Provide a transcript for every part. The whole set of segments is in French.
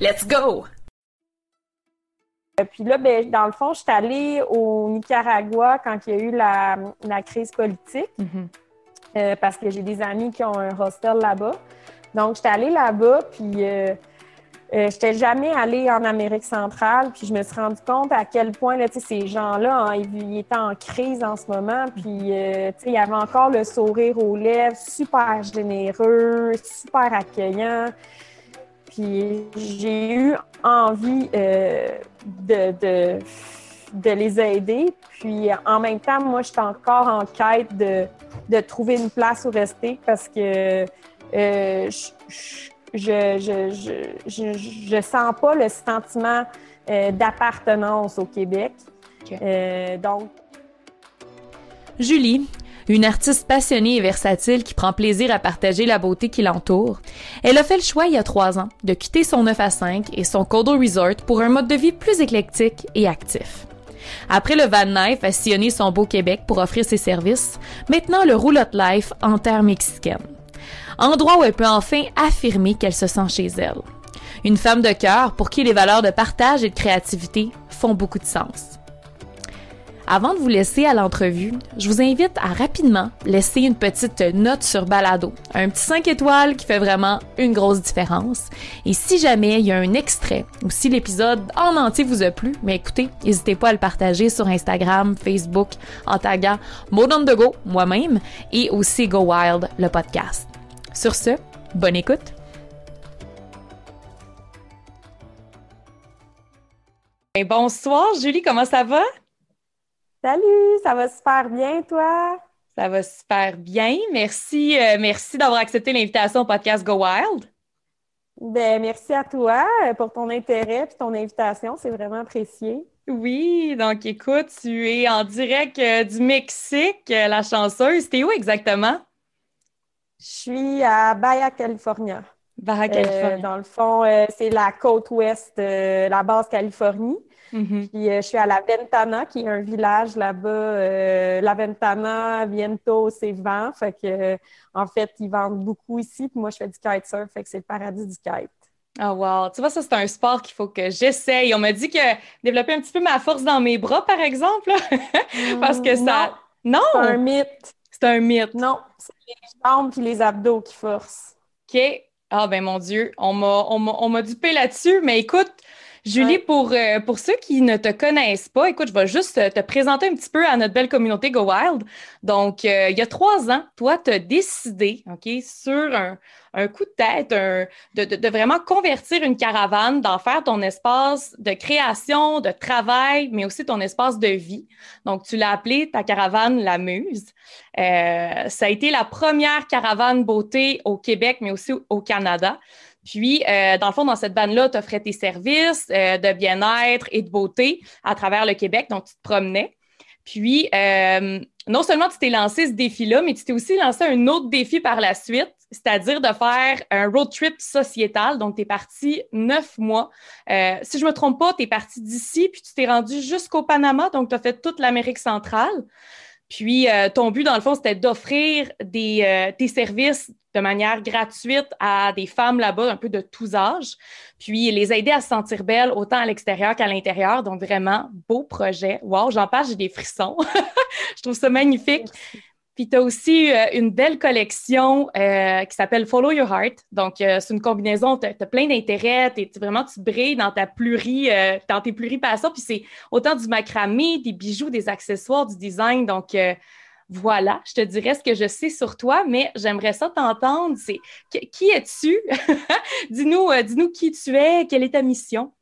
Let's go! Euh, puis là, ben, dans le fond, je suis allée au Nicaragua quand il y a eu la, la crise politique, euh, parce que j'ai des amis qui ont un hostel là-bas. Donc, j'étais allée là-bas, puis euh, euh, j'étais jamais allée en Amérique centrale, puis je me suis rendu compte à quel point là, ces gens-là, hein, ils, ils étaient en crise en ce moment, puis euh, il y avait encore le sourire aux lèvres, super généreux, super accueillant. Puis j'ai eu envie euh, de, de, de les aider. Puis en même temps, moi, je suis encore en quête de, de trouver une place où rester parce que euh, je, je, sens pas le sentiment euh, d'appartenance au Québec. Donc, Julie, une artiste passionnée et versatile qui prend plaisir à partager la beauté qui l'entoure, elle a fait le choix il y a trois ans de quitter son 9 à 5 et son condo resort pour un mode de vie plus éclectique et actif. Après le Van Knife a sillonné son beau Québec pour offrir ses services, maintenant le roulotte life en terre mexicaine. Endroit où elle peut enfin affirmer qu'elle se sent chez elle. Une femme de cœur pour qui les valeurs de partage et de créativité font beaucoup de sens. Avant de vous laisser à l'entrevue, je vous invite à rapidement laisser une petite note sur Balado, un petit 5 étoiles qui fait vraiment une grosse différence. Et si jamais il y a un extrait ou si l'épisode en entier vous a plu, mais écoutez, n'hésitez pas à le partager sur Instagram, Facebook en taguant Mode on the Go, moi-même, et aussi Go Wild, le podcast. Sur ce, bonne écoute! Bonsoir, Julie, comment ça va? Salut, ça va super bien, toi? Ça va super bien. Merci, euh, merci d'avoir accepté l'invitation au podcast Go Wild. Ben, merci à toi euh, pour ton intérêt et ton invitation, c'est vraiment apprécié. Oui, donc écoute, tu es en direct euh, du Mexique, euh, la chanceuse. T'es où exactement? Je suis à Baja California. Baja California. dans le fond, c'est la côte ouest, la base Californie. Mhm. Puis euh, je suis à La Ventana, qui est un village là-bas. Euh, la Ventana, bientôt, c'est vent. Fait que, euh, en fait, ils vendent beaucoup ici. Puis moi, je fais du kitesurf. Fait que c'est le paradis du kite. Oh wow, tu vois, ça c'est un sport qu'il faut que j'essaye. On m'a dit que développer un petit peu ma force dans mes bras, par exemple, parce que ça... Non, C'est un mythe. c'est un mythe. Non, c'est les jambes puis les abdos qui forcent. OK. Ah ben mon Dieu, on m'a dupé là-dessus, mais écoute, Julie, Ouais. pour, euh, pour ceux qui ne te connaissent pas, écoute, je vais juste euh, te présenter un petit peu à notre belle communauté Go Wild. Donc, euh, il y a trois ans, toi, tu as décidé, OK, sur un, un coup de tête, un- de, de- de vraiment convertir une caravane, d'en faire ton espace de création, de travail, mais aussi ton espace de vie. Donc, tu l'as appelé ta caravane La Muse. Euh, ça a été la première caravane beauté au Québec, mais aussi au Canada. Puis, euh, dans le fond, dans cette banne-là, tu offrais tes services euh, de bien-être et de beauté à travers le Québec, donc tu te promenais. Puis, euh, non seulement tu t'es lancé ce défi-là, mais tu t'es aussi lancé un autre défi par la suite, c'est-à-dire de faire un road trip sociétal. Donc, tu es parti neuf mois. Euh, si je me trompe pas, tu es parti d'ici, puis tu t'es rendu jusqu'au Panama, donc tu as fait toute l'Amérique centrale. Puis, euh, ton but, dans le fond, c'était d'offrir des, euh, tes services de manière gratuite à des femmes là-bas, un peu de tous âges, puis les aider à se sentir belles autant à l'extérieur qu'à l'intérieur. Donc, vraiment, beau projet. Wow, j'en parle, j'ai des frissons. Je trouve ça magnifique. Puis tu as aussi euh, une belle collection euh, qui s'appelle Follow Your Heart. Donc, euh, c'est une combinaison, tu as, plein d'intérêts, vraiment, tu brilles dans ta plurie, euh, dans tes pluripassions. Puis c'est autant du macramé, des bijoux, des accessoires, du design. Donc, voilà, je te dirais ce que je sais sur toi, mais j'aimerais ça t'entendre. C'est qui, es-tu? dis-nous, euh, dis-nous qui tu es, quelle est ta mission?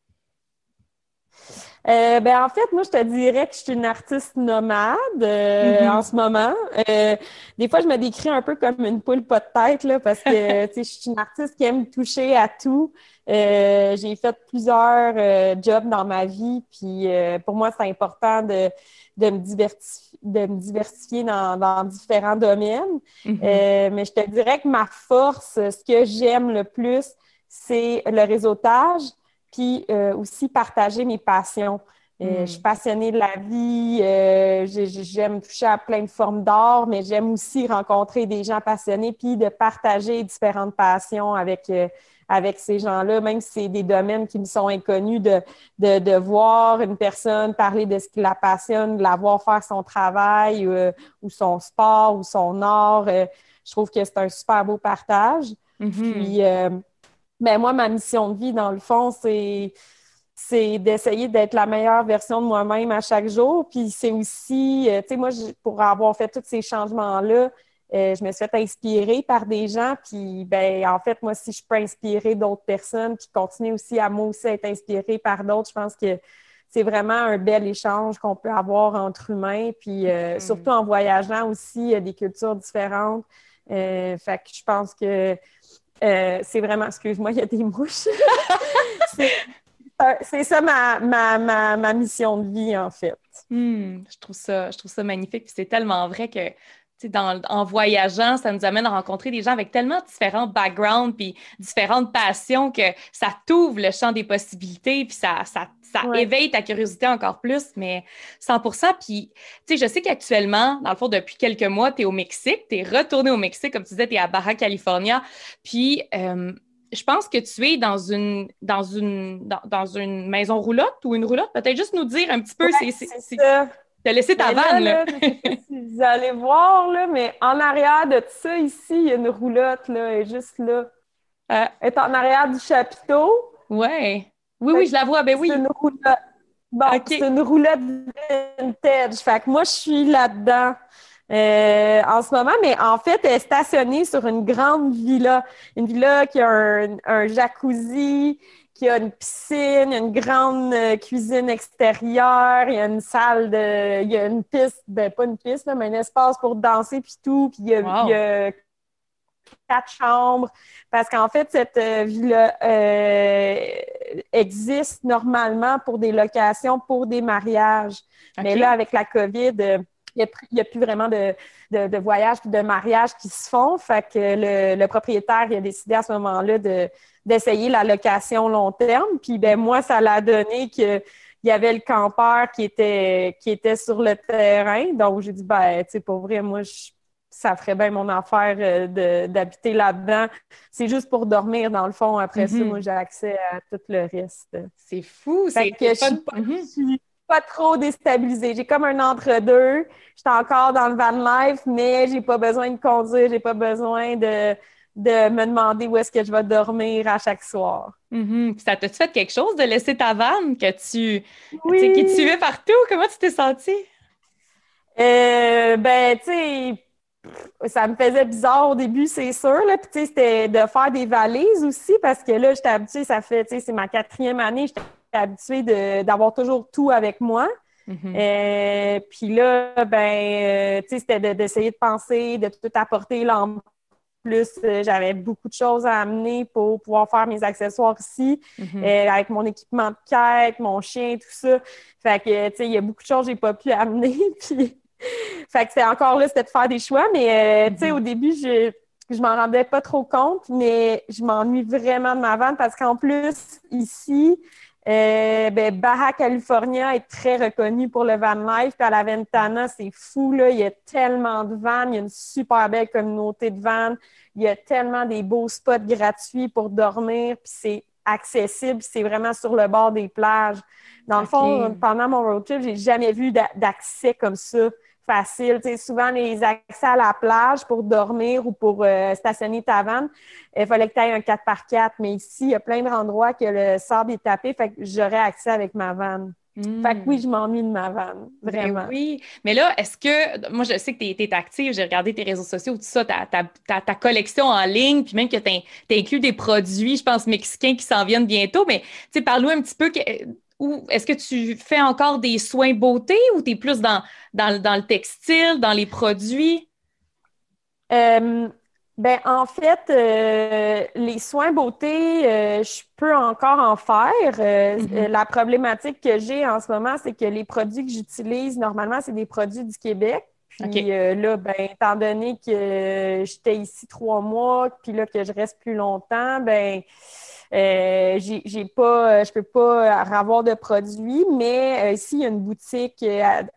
Euh, ben, en fait, moi, je te dirais que je suis une artiste nomade euh, Mhm. en ce moment. Euh, des fois, je me décris un peu comme une poule pas de tête, là, parce que je suis une artiste qui aime toucher à tout. J'ai fait plusieurs jobs dans ma vie, puis pour moi, c'est important de, de, me, diversifier, de me diversifier dans, différents domaines. Mm-hmm. mais je te dirais que ma force, ce que j'aime le plus, c'est le réseautage, puis aussi partager mes passions. Euh, je suis hmm. passionnée de la vie, euh, j'aime toucher à plein de formes d'art, mais j'aime aussi rencontrer des gens passionnés puis de partager différentes passions avec, euh, avec ces gens-là, même si c'est des domaines qui me sont inconnus, de, de, de, voir une personne parler de ce qui la passionne, de la voir faire son travail ou son sport ou son art. je trouve que c'est un super beau partage. Mm-hmm. Puis, ben moi, ma mission de vie, dans le fond, c'est c'est d'essayer d'être la meilleure version de moi-même à chaque jour. Puis c'est aussi, euh, tu sais, moi, pour avoir fait tous ces changements-là, euh, je me suis fait inspirer par des gens. Puis, ben, en fait, moi, si je peux inspirer d'autres personnes, puis continuer aussi à moi aussi être inspirée par d'autres, je pense que c'est vraiment un bel échange qu'on peut avoir entre humains. Puis, euh, mm-hmm. surtout en voyageant aussi, il y a des cultures différentes. fait que je pense que c'est vraiment, excuse-moi, il y a des mouches. c'est ça ma, ma, ma, ma, mission de vie, en fait. Hmm, je, trouve ça, je trouve ça magnifique. c'est tellement vrai que dans, en voyageant, ça nous amène à rencontrer des gens avec tellement différents backgrounds puis différentes passions que ça t'ouvre le champ des possibilités puis ça, ça, ça éveille ta curiosité encore plus, mais 100 Puis, tu sais, je sais qu'actuellement, dans le fond, depuis quelques mois, tu es au Mexique, tu es retourné au Mexique, comme tu disais, tu es à Baja California. Puis, euh, je pense que tu es dans une dans une dans, une maison roulotte ou une roulotte. Peut-être juste nous dire un petit peu. c'est c'est. T'as laissé ta vanne, là. vous allez voir, là, mais en arrière de ça, ici, il y a une roulotte, là, elle est juste là. Euh, elle est en arrière du chapiteau. Ouais. Oui, oui, je la vois, ben oui. C'est une roulotte. Bon, c'est une roulotte vintage. Fait que moi, je suis là-dedans. Euh, en ce moment, mais en fait, elle est stationnée sur une grande villa. Une villa qui a un, jacuzzi, qui a une piscine, une grande euh, cuisine extérieure, il y a une salle de. Il y a une piste, ben pas une piste, mais un espace pour danser puis tout. Puis il y a, quatre chambres. Parce qu'en fait, cette euh, villa existe normalement pour des locations pour des mariages. Mais là, avec la COVID, il n'y a, plus vraiment de, de, voyages et de mariages qui se font. Fait que le, propriétaire il a décidé à ce moment-là d'essayer la location long terme. Puis ben moi, ça l'a donné qu'il y avait le campeur qui était, qui était sur le terrain. Donc, j'ai dit, ben, tu sais, pour vrai, moi, ça ferait bien mon affaire euh, d'habiter là-dedans. C'est juste pour dormir, dans le fond. Après ça, mm-hmm. moi, j'ai accès à tout le reste. C'est fou. C'est que je pas trop déstabilisée. J'ai comme un entre-deux. J'étais encore dans le van life, mais j'ai pas besoin de conduire, j'ai pas besoin de, de me demander où est-ce que je vais dormir à chaque soir. Mm-hmm. Ça t'a fait quelque chose de laisser ta vanne que tu, oui. qui te suivait partout? Comment tu t'es sentie? Euh, ben, tu sais, ça me faisait bizarre au début, c'est sûr. Là. Puis, tu sais, c'était de faire des valises aussi parce que là, j'étais habituée, ça fait, tu sais, c'est ma quatrième année, j'étais habituée d'avoir toujours tout avec moi. Mm-hmm. Euh, puis là, ben, euh, tu sais, c'était d'essayer de, penser, de tout apporter là en plus. Euh, j'avais beaucoup de choses à amener pour pouvoir faire mes accessoires ici, mm-hmm. avec mon équipement de quête, mon chien, tout ça. Fait que, tu sais, il y a beaucoup de choses que j'ai pas pu amener. puis, fait que c'est encore là, c'était de faire des choix. Mais, tu sais, mm-hmm. au début, je je m'en rendais pas trop compte, mais je m'ennuie vraiment de ma vente parce qu'en plus, ici, euh, ben, Baja California est très reconnu pour le van life. Puis à la Ventana, c'est fou, là. Il y a tellement de vannes. Il y a une super belle communauté de vannes. Il y a tellement des beaux spots gratuits pour dormir. Puis c'est accessible. C'est vraiment sur le bord des plages. Dans le fond, pendant mon road trip, j'ai jamais vu d'accès comme ça facile. Souvent, les accès à la plage pour dormir ou pour euh, stationner ta vanne, il fallait que tu aies un 4x4. Mais ici, il y a plein d'endroits que le sable est tapé, fait que j'aurais accès avec ma vanne. Fait que oui, je m'ennuie de ma vanne, ben vraiment. oui, mais là, est-ce que, moi je sais que tu es, active, j'ai regardé tes réseaux sociaux, tout ça, ta, ta, ta, collection en ligne, puis même que tu inclus des produits, je pense, mexicains qui s'en viennent bientôt, mais tu sais, parle-nous un petit peu, ou est-ce que tu fais encore des soins beauté ou tu es plus dans, dans, le textile, dans les produits? Euh, Ben, en fait, euh, les soins beauté, euh, je peux encore en faire. Mm-hmm. la problématique que j'ai en ce moment, c'est que les produits que j'utilise, normalement, c'est des produits du Québec. Puis là, ben, étant donné que j'étais ici trois mois, puis là, que je reste plus longtemps, ben, j'ai pas, je peux pas avoir de produits, mais ici, il y a une boutique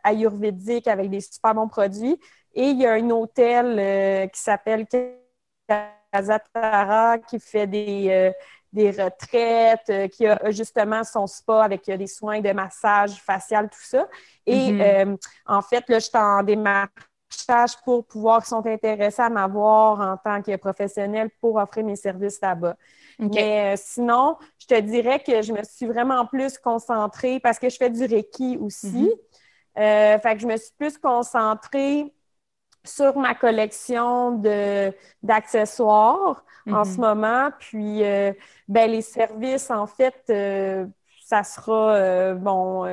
ayurvédique avec des super bons produits. Et il y a un hôtel qui s'appelle Casatara qui fait des, euh, des retraites, euh, qui a justement son spa avec euh, des soins de massage facial, tout ça. Et mm-hmm. en fait, là, je suis en démarchage pour pouvoir, sont intéressés à m'avoir en tant que professionnel pour offrir mes services là-bas. Mais sinon, je te dirais que je me suis vraiment plus concentrée parce que je fais du Reiki aussi. Mm-hmm. fait que je me suis plus concentrée sur ma collection de d'accessoires en ce mhm. moment. Puis, euh, ben, les services, en fait, euh, ça sera, euh, bon,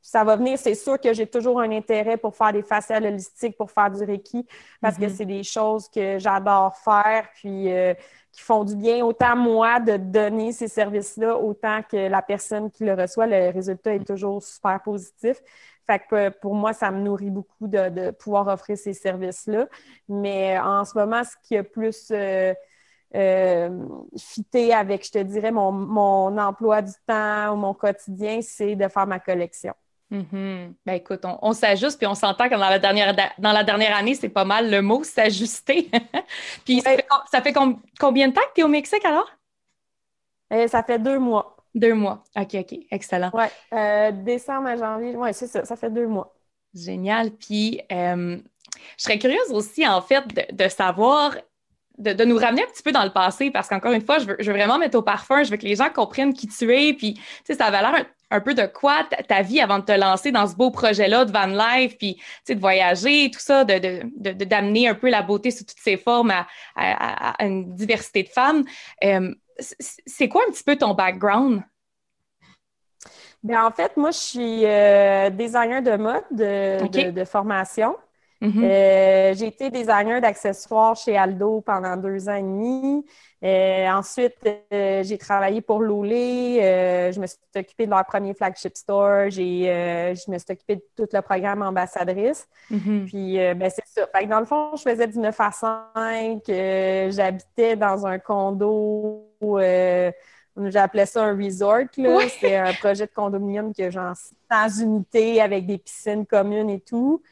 ça va venir. C'est sûr que j'ai toujours un intérêt pour faire des faciales holistiques, pour faire du Reiki, parce que mhm. c'est des choses que j'adore faire, puis qui font du bien, autant moi de donner ces services-là, autant que la personne qui le reçoit. Le résultat est toujours super positif. Fait que euh, pour moi, ça me nourrit beaucoup de, pouvoir offrir ces services-là. Mais en ce moment, ce qui a plus euh, euh, fité avec, je te dirais, mon, emploi du temps ou mon quotidien, c'est de faire ma collection. Mm-hmm. Ben écoute, on, s'ajuste, puis on s'entend que dans la dernière, dans la dernière année, c'est pas mal le mot s'ajuster. puis ça fait, combien de temps que tu es au Mexique alors? ça fait deux mois. Deux mois. OK, OK. Excellent. Oui. Euh, décembre à janvier. Oui, c'est ça. Ça fait deux mois. Génial. Puis, euh, je serais curieuse aussi, en fait, de, savoir, de, nous ramener un petit peu dans le passé, parce qu'encore une fois, je veux, vraiment mettre au parfum, je veux que les gens comprennent qui tu es, puis, tu sais, ça va l'air un, peu de quoi ta, vie avant de te lancer dans ce beau projet-là de van life, puis, de voyager, tout ça, de, d'amener un peu la beauté sous toutes ses formes à, une diversité de femmes. Euh, c'est quoi un petit peu ton background? Bien, en fait, moi, je suis euh, designer de mode de, formation. Mm-hmm. Euh, j'ai été designer d'accessoires chez Aldo pendant deux ans et demi. Euh, ensuite, j'ai travaillé pour Lolé. je me suis occupée de leur premier flagship store. je me suis occupée de tout le programme ambassadrice. Mm-hmm. Puis, ben, c'est ça. dans le fond, je faisais du 9 à 5. J'habitais dans un condo J'appelais ça un resort. C'est un projet de condominium qui a genre 100 unités avec des piscines communes et tout.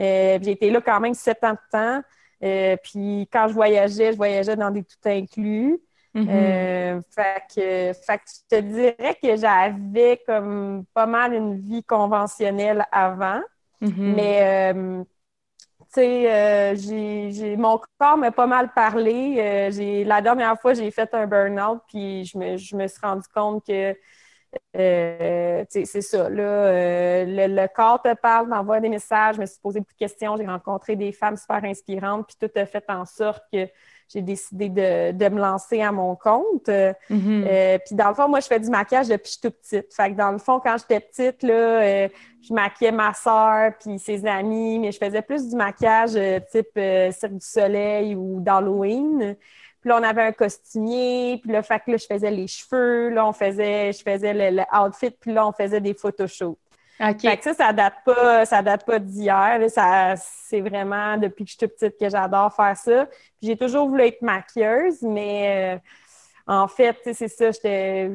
Euh, j'ai été là quand même sept ans de temps. Euh, puis quand je voyageais, je voyageais dans des tout inclus. Mm-hmm. Euh, fait, que, fait que je te dirais que j'avais comme pas mal une vie conventionnelle avant. Mm-hmm. Mais sais, euh, j'ai, mon corps m'a pas mal parlé. J'ai, la dernière fois, j'ai fait un burn-out, puis je me, je me suis rendu compte que euh, c'est ça. Là, le, corps te parle, t'envoie des messages, je me suis posé beaucoup de questions, j'ai rencontré des femmes super inspirantes, puis tout a fait en sorte que j'ai décidé de, me lancer à mon compte. Mm-hmm. puis dans le fond, moi, je fais du maquillage depuis que je suis toute petite. Fait que dans le fond, quand j'étais petite, là, je maquillais ma soeur puis ses amis, mais je faisais plus du maquillage euh, type euh, Cirque du Soleil ou d'Halloween. Puis là, on avait un costumier, puis là, fait que là, je faisais les cheveux, là, on faisait, je faisais le, outfit, puis là, on faisait des photoshoots. OK. Fait que ça, ça date pas, ça date pas d'hier. Ça, c'est vraiment depuis que je suis toute petite que j'adore faire ça. J'ai toujours voulu être maquilleuse, mais euh, en fait, c'est ça, j'étais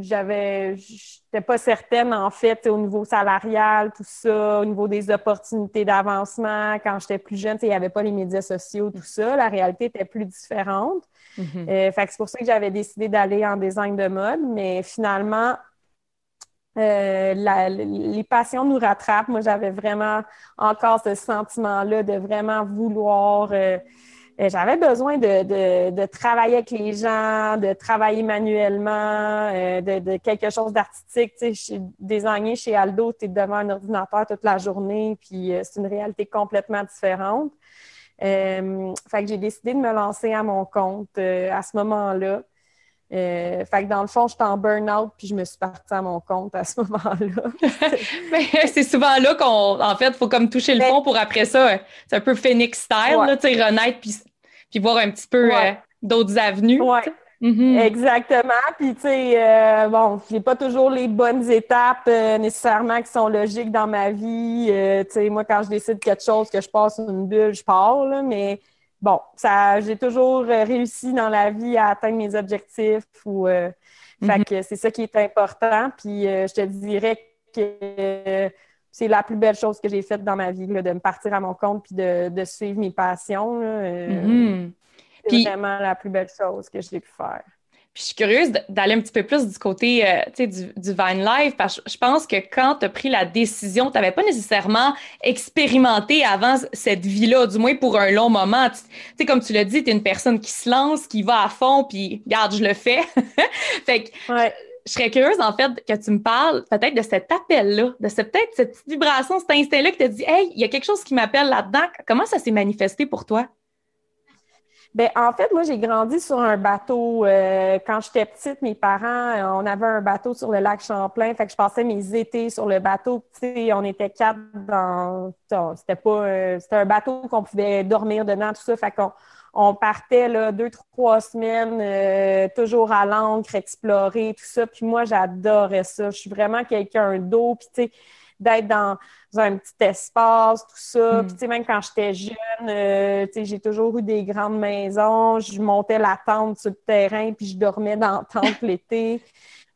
j'avais j'étais pas certaine en fait au niveau salarial tout ça au niveau des opportunités d'avancement quand j'étais plus jeune il n'y avait pas les médias sociaux tout ça. La réalité était plus différente. Mm-hmm. euh, fait c'est pour ça que j'avais décidé d'aller en design de mode mais finalement euh, les passions nous rattrapent. Moi j'avais vraiment encore ce sentiment là de vraiment vouloir euh, j'avais besoin de, de, travailler avec les gens, de travailler manuellement, euh, de, quelque chose d'artistique. Tu sais, des chez Aldo, tu es devant un ordinateur toute la journée, puis euh, c'est une réalité complètement différente. fait que j'ai décidé de me lancer à mon compte à ce moment-là. fait que dans le fond, j'étais en burn-out, puis je me suis partie à mon compte à ce moment-là. c'est souvent là qu'on, en fait, faut comme toucher le fond pour après ça. C'est un peu Phoenix style, tu sais, renaître, puis puis voir un petit peu d'autres avenues. Mm-hmm. Exactement. Puis, tu sais, euh, bon, j'ai pas toujours les bonnes étapes euh, nécessairement qui sont logiques dans ma vie. Euh, tu sais, moi, quand je décide quelque chose, que je passe une bulle, je pars, là, mais bon, ça, j'ai toujours réussi dans la vie à atteindre mes objectifs ou, fait mm-hmm. que c'est ça qui est important. Puis, je te dirais que c'est la plus belle chose que j'ai faite dans ma vie, de me partir à mon compte puis de, suivre mes passions. Mm-hmm. C'est vraiment la plus belle chose que j'ai pu faire. Puis je suis curieuse d'aller un petit peu plus du côté euh, du, du Vine Life parce que je pense que quand tu as pris la décision, tu n'avais pas nécessairement expérimenté avant cette vie-là, du moins pour un long moment. Tu sais, comme tu l'as dit, tu es une personne qui se lance, qui va à fond, puis regarde, je le fais. fait que je serais curieuse, en fait, que tu me parles peut-être de cet appel-là, de cette, peut-être cette petite vibration, cet instinct-là qui te dit Hey, il y a quelque chose qui m'appelle là-dedans. Comment ça s'est manifesté pour toi? Ben, en fait, moi, j'ai grandi sur un bateau. Euh, quand j'étais petite, mes parents, euh, on avait un bateau sur le lac Champlain. Fait que je passais mes étés sur le bateau. Tu on était quatre dans. C'était pas. Euh, c'était un bateau qu'on pouvait dormir dedans, tout ça. Fait qu'on on partait là, deux, trois semaines, toujours à l'ancre, explorer, tout ça. Puis moi, j'adorais ça. Je suis vraiment quelqu'un d'eau. Puis, tu sais, d'être dans un petit espace, tout ça. Hmm. Puis, tu sais, même quand j'étais jeune, euh, tu sais, j'ai toujours eu des grandes maisons. Je montais la tente sur le terrain, puis je dormais dans la tente l'été.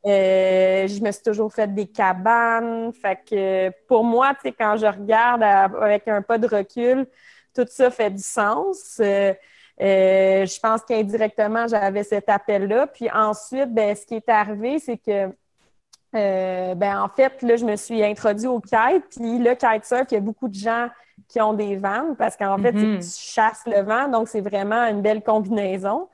Euh, je me suis toujours fait des cabanes. Fait que pour moi, tu sais, quand je regarde avec un pas de recul, tout ça fait du sens. Euh, je pense qu'indirectement, j'avais cet appel-là. Puis ensuite, ben, ce qui est arrivé, c'est que euh, ben en fait, là, je me suis introduite au kite. Puis le kitesurf, il y a beaucoup de gens qui ont des vannes parce qu'en fait, mm-hmm. tu chasses le vent. Donc, c'est vraiment une belle combinaison.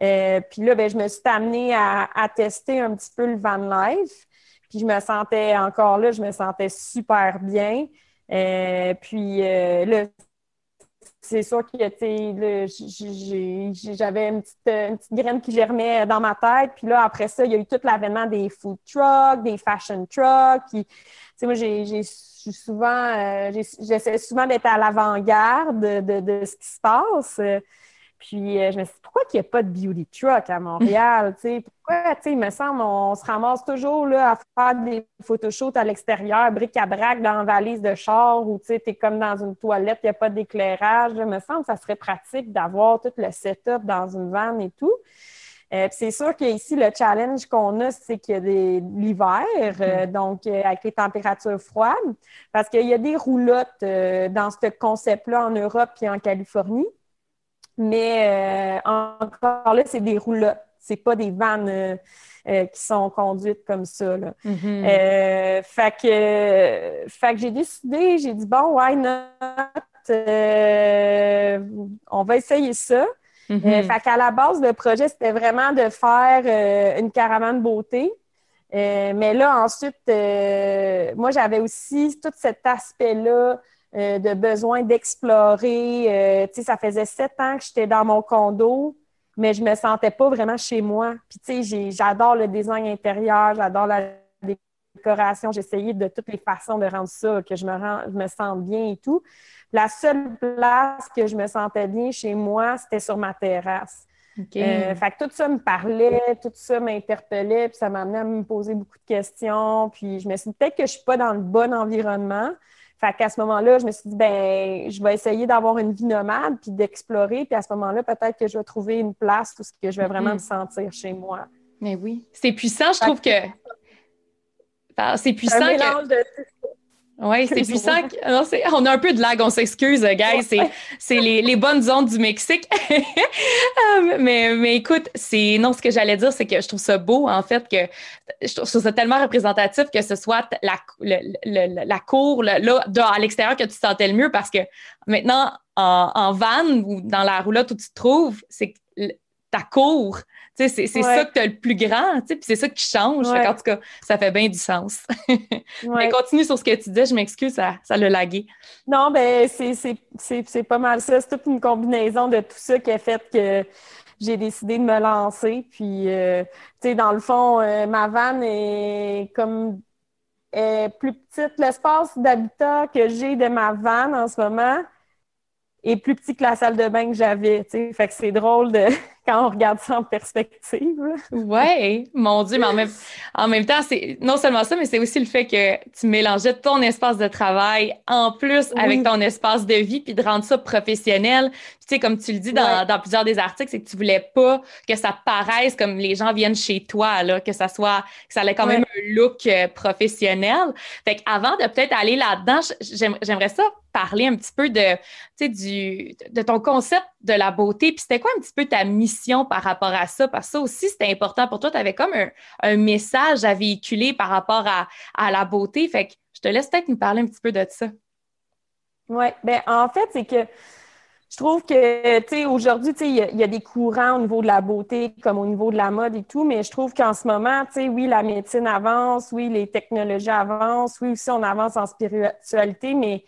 Euh, puis là, ben, je me suis amenée à, tester un petit peu le van life. Puis je me sentais encore là, je me sentais super bien. Euh, puis là, c'est sûr que j'avais une petite, graine qui germait dans ma tête. Puis là, après ça, il y a eu tout l'avènement des food trucks, des fashion trucks. Puis, moi, j'ai souvent, euh, j'essaie souvent d'être à l'avant-garde de, de, ce qui se passe. Puis euh, je me suis dit, pourquoi il n'y a pas de beauty truck à Montréal? pourquoi, il me semble, on se ramasse toujours là, à faire des photoshoots à l'extérieur, bric-à-brac dans valise de char ou tu es comme dans une toilette, il n'y a pas d'éclairage. Il me semble que ça serait pratique d'avoir tout le setup dans une vanne et tout. Euh, c'est sûr qu'ici, le challenge qu'on a, c'est qu'il y a des l'hiver, euh, mm. donc avec les températures froides, parce qu'il y a des roulottes dans ce concept-là en Europe et en Californie. Mais euh, encore là, c'est des roulottes. C'est pas des vannes euh, euh, qui sont conduites comme ça. Là. Mm-hmm. fait que, fait que j'ai décidé, j'ai dit bon, why not? on va essayer ça. Mm-hmm. fait qu'à la base, le projet, c'était vraiment de faire une caravane beauté. mais là, ensuite, moi, j'avais aussi tout cet aspect-là euh, de besoin d'explorer. Euh, tu sais, ça faisait sept ans que j'étais dans mon condo, mais je me sentais pas vraiment chez moi. Puis, tu sais, j'adore le design intérieur, j'adore la décoration. J'essayais de toutes les façons de rendre ça, que je me, je me sente bien et tout. La seule place que je me sentais bien chez moi, c'était sur ma terrasse. Euh, fait que tout ça me parlait, tout ça m'interpellait, puis ça m'a amené à me poser beaucoup de questions. Puis je me suis dit peut-être que je suis pas dans le bon environnement. Fait qu'à ce moment-là, je me suis dit, ben, je vais essayer d'avoir une vie nomade, puis d'explorer, puis à ce moment-là, peut-être que je vais trouver une place où je vais vraiment mm-hmm. me sentir chez moi. Mais oui, c'est puissant, je trouve que... C'est puissant que... De... Oui, c'est puissant. Non, on a un peu de lag, on s'excuse, guys. C'est les, bonnes ondes du Mexique. Euh, mais, mais écoute, c'est non, ce que j'allais dire, c'est que je trouve ça beau, en fait, que je trouve ça tellement représentatif que ce soit la, la cour, là, à l'extérieur, que tu te sentais le mieux parce que maintenant, en, en van ou dans la roulotte où tu te trouves, c'est ta cour c'est ça que tu as le plus grand, puis c'est ça qui change. en tout cas, ça fait bien du sens. Mais continue sur ce que tu dis, je m'excuse, ça, ça l'a lagué. Non, ben c'est pas mal ça. C'est toute une combinaison de tout ça qui a fait que j'ai décidé de me lancer. Puis, euh, tu sais, dans le fond, euh, ma vanne est comme est plus petite. L'espace d'habitat que j'ai de ma vanne en ce moment est plus petit que la salle de bain que j'avais. Fait que c'est drôle de quand on regarde ça en perspective. Oui, mon Dieu, mais en même, en même temps, c'est non seulement ça, mais c'est aussi le fait que tu mélangeais ton espace de travail en plus avec ton espace de vie, puis de rendre ça professionnel. tu sais, comme tu le dis dans, dans plusieurs des articles, c'est que tu voulais pas que ça paraisse comme les gens viennent chez toi, là, que ça soit, que ça ait quand même un look euh, professionnel. Fait qu'avant de peut-être aller là-dedans, j'aimerais ça parler un petit peu de, du, de ton concept de la beauté. Puis c'était quoi un petit peu ta mission par rapport à ça? Parce que ça aussi, c'était important pour toi. Tu avais comme un, message à véhiculer par rapport à, la beauté. Fait que je te laisse peut-être nous parler un petit peu de ça. Oui, bien en fait, c'est que je trouve que, tu sais, aujourd'hui, tu il y, a des courants au niveau de la beauté comme au niveau de la mode et tout, mais je trouve qu'en ce moment, tu sais, oui, la médecine avance, oui, les technologies avancent, oui, aussi on avance en spiritualité, mais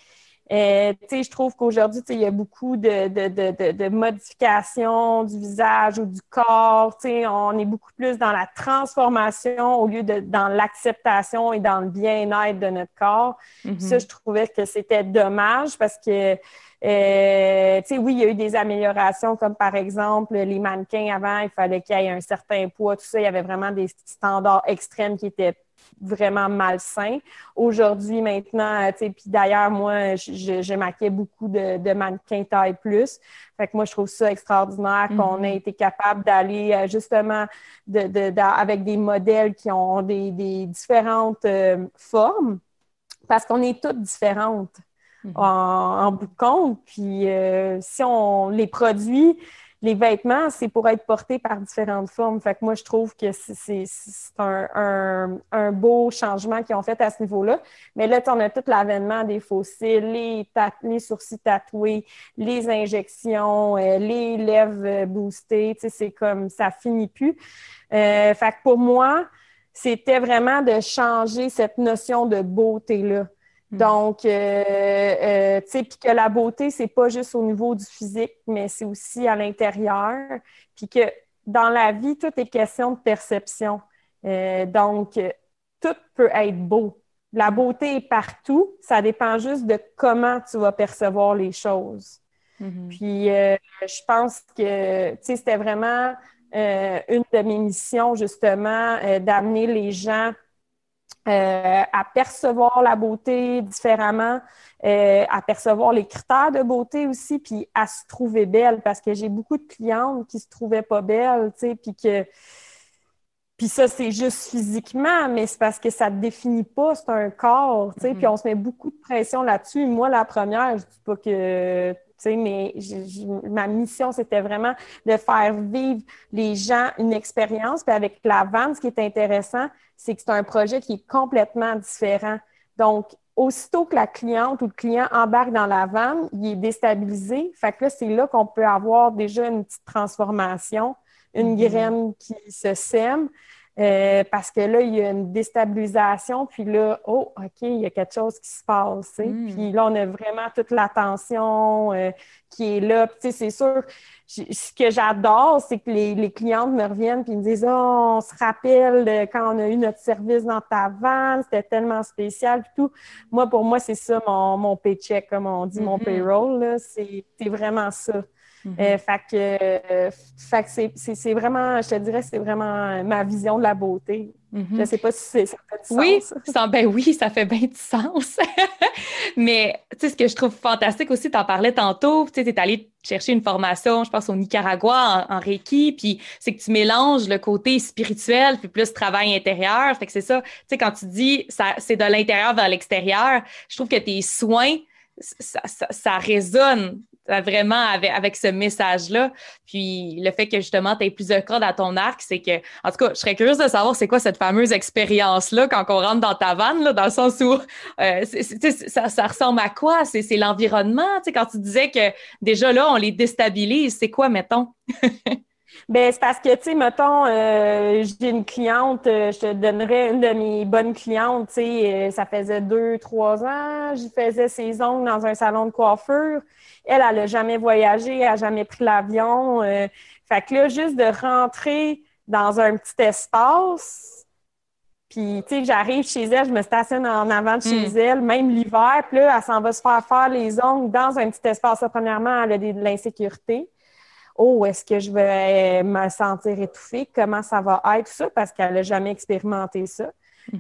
euh, je trouve qu'aujourd'hui, il y a beaucoup de, de, de, de, modifications du visage ou du corps. On est beaucoup plus dans la transformation au lieu de dans l'acceptation et dans le bien-être de notre corps. Ça, je trouvais que c'était dommage parce que euh, oui, il y a eu des améliorations, comme par exemple les mannequins avant, il fallait qu'il y ait un certain poids, tout ça. Il y avait vraiment des standards extrêmes qui étaient vraiment malsain. Aujourd'hui, maintenant, tu sais, puis d'ailleurs, moi, je, maquillais beaucoup de, mannequins taille plus. Fait que moi, je trouve ça extraordinaire qu'on mm-hmm. ait été capable d'aller euh, justement de, avec des modèles qui ont des, différentes euh, formes parce qu'on est toutes différentes. Mm-hmm. En, bout de compte. Puis euh, si on les produit, les vêtements, c'est pour être portés par différentes formes. Fait que moi, je trouve que c'est un, beau changement qu'ils ont fait à ce niveau-là. Mais là, on a tout l'avènement des fossiles, les, les, sourcils tatoués, les injections, euh, les lèvres euh, boostées. C'est comme ça finit plus. Euh, fait que pour moi, c'était vraiment de changer cette notion de beauté-là. Mm. Donc, euh, euh, tu sais, puis que la beauté, c'est pas juste au niveau du physique, mais c'est aussi à l'intérieur. Puis que dans la vie, tout est question de perception. Euh, donc, tout peut être beau. La beauté est partout. Ça dépend juste de comment tu vas percevoir les choses. Mm-hmm. Puis, je pense que, tu sais, c'était vraiment une de mes missions, justement, d'amener les gens euh, à percevoir la beauté différemment, euh, à percevoir les critères de beauté aussi, puis à se trouver belle, parce que j'ai beaucoup de clientes qui se trouvaient pas belles, tu sais, puis que... Puis ça, c'est juste physiquement, mais c'est parce que ça ne définit pas, c'est un corps, tu sais, puis mm-hmm. on se met beaucoup de pression là-dessus. Moi, la première, je dis pas que, mais ma mission, c'était vraiment de faire vivre les gens une expérience. Puis avec la vente, ce qui est intéressant, c'est que c'est un projet qui est complètement différent. Donc, aussitôt que la cliente ou le client embarque dans la vanne, il est déstabilisé. Fait que là, c'est là qu'on peut avoir déjà une petite transformation, une mm-hmm. graine qui se sème. Euh, parce que là, il y a une déstabilisation, puis là, oh, OK, il y a quelque chose qui se passe. Mm. Puis là, on a vraiment toute l'attention euh, qui est là. Puis, c'est sûr, ce que j'adore, c'est que les, les, clientes me reviennent puis me disent Oh, on se rappelle quand on a eu notre service dans ta vanne, c'était tellement spécial et tout. Moi, pour moi, c'est ça mon, mon paycheck, comme on dit, mon mm-hmm. payroll. C'est vraiment ça. Euh, fait que, c'est vraiment, je te dirais, c'est vraiment ma vision de la beauté. Mm-hmm. Je ne sais pas si ça fait du sens. Oui, ça, ben oui, ça fait bien du sens. Mais tu sais, ce que je trouve fantastique aussi, tu en parlais tantôt, tu es allé chercher une formation, je pense, au Nicaragua en, Reiki, puis c'est que tu mélanges le côté spirituel puis plus travail intérieur. Fait que c'est ça, tu sais, quand tu dis ça, c'est de l'intérieur vers l'extérieur, je trouve que tes soins, ça, ça, ça, résonne vraiment avec, avec ce message-là. Puis le fait que justement, tu aies plusieurs cordes à ton arc, c'est que, en tout cas, je serais curieuse de savoir c'est quoi cette fameuse expérience-là quand on rentre dans ta vanne, là, dans le sens où euh, ça, ça, ressemble à quoi? C'est l'environnement? Quand tu disais que déjà là, on les déstabilise, c'est quoi, mettons? Ben c'est parce que, tu sais, mettons, euh, j'ai une cliente, euh, je te donnerais une de mes bonnes clientes, tu sais, ça faisait deux, trois ans, j'y faisais ses ongles dans un salon de coiffure. Elle, elle n'a jamais voyagé, elle n'a jamais pris l'avion. Euh, fait que là, juste de rentrer dans un petit espace, Puis, tu sais, j'arrive chez elle, je me stationne en avant de chez mm. elle, même l'hiver, puis là, elle s'en va se faire faire les ongles dans un petit espace. premièrement, elle a de l'insécurité. Oh, est-ce que je vais me sentir étouffée? Comment ça va être, ça? Parce qu'elle n'a jamais expérimenté ça.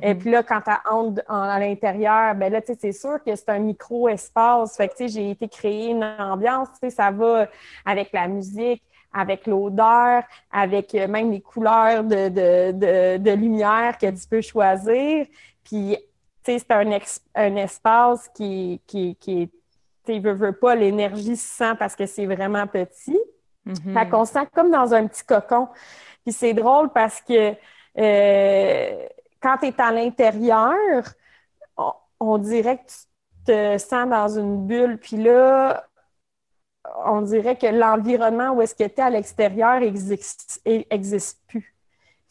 Et mm-hmm. puis là, quand elle entre à l'intérieur, ben là, tu sais, c'est sûr que c'est un micro-espace. Fait que, tu sais, j'ai été créer une ambiance, tu sais, ça va avec la musique, avec l'odeur, avec euh, même les couleurs de, de, de, lumière que tu peux choisir. Puis, tu sais, c'est un, un espace qui, qui, qui est, tu veux, veux pas, l'énergie se sent parce que c'est vraiment petit. Mm-hmm. Fait qu'on sent comme dans un petit cocon. Puis c'est drôle parce que euh, quand tu es à l'intérieur, on, on, dirait que tu te sens dans une bulle. Puis là, on dirait que l'environnement où est-ce que tu es à l'extérieur existe, existe plus.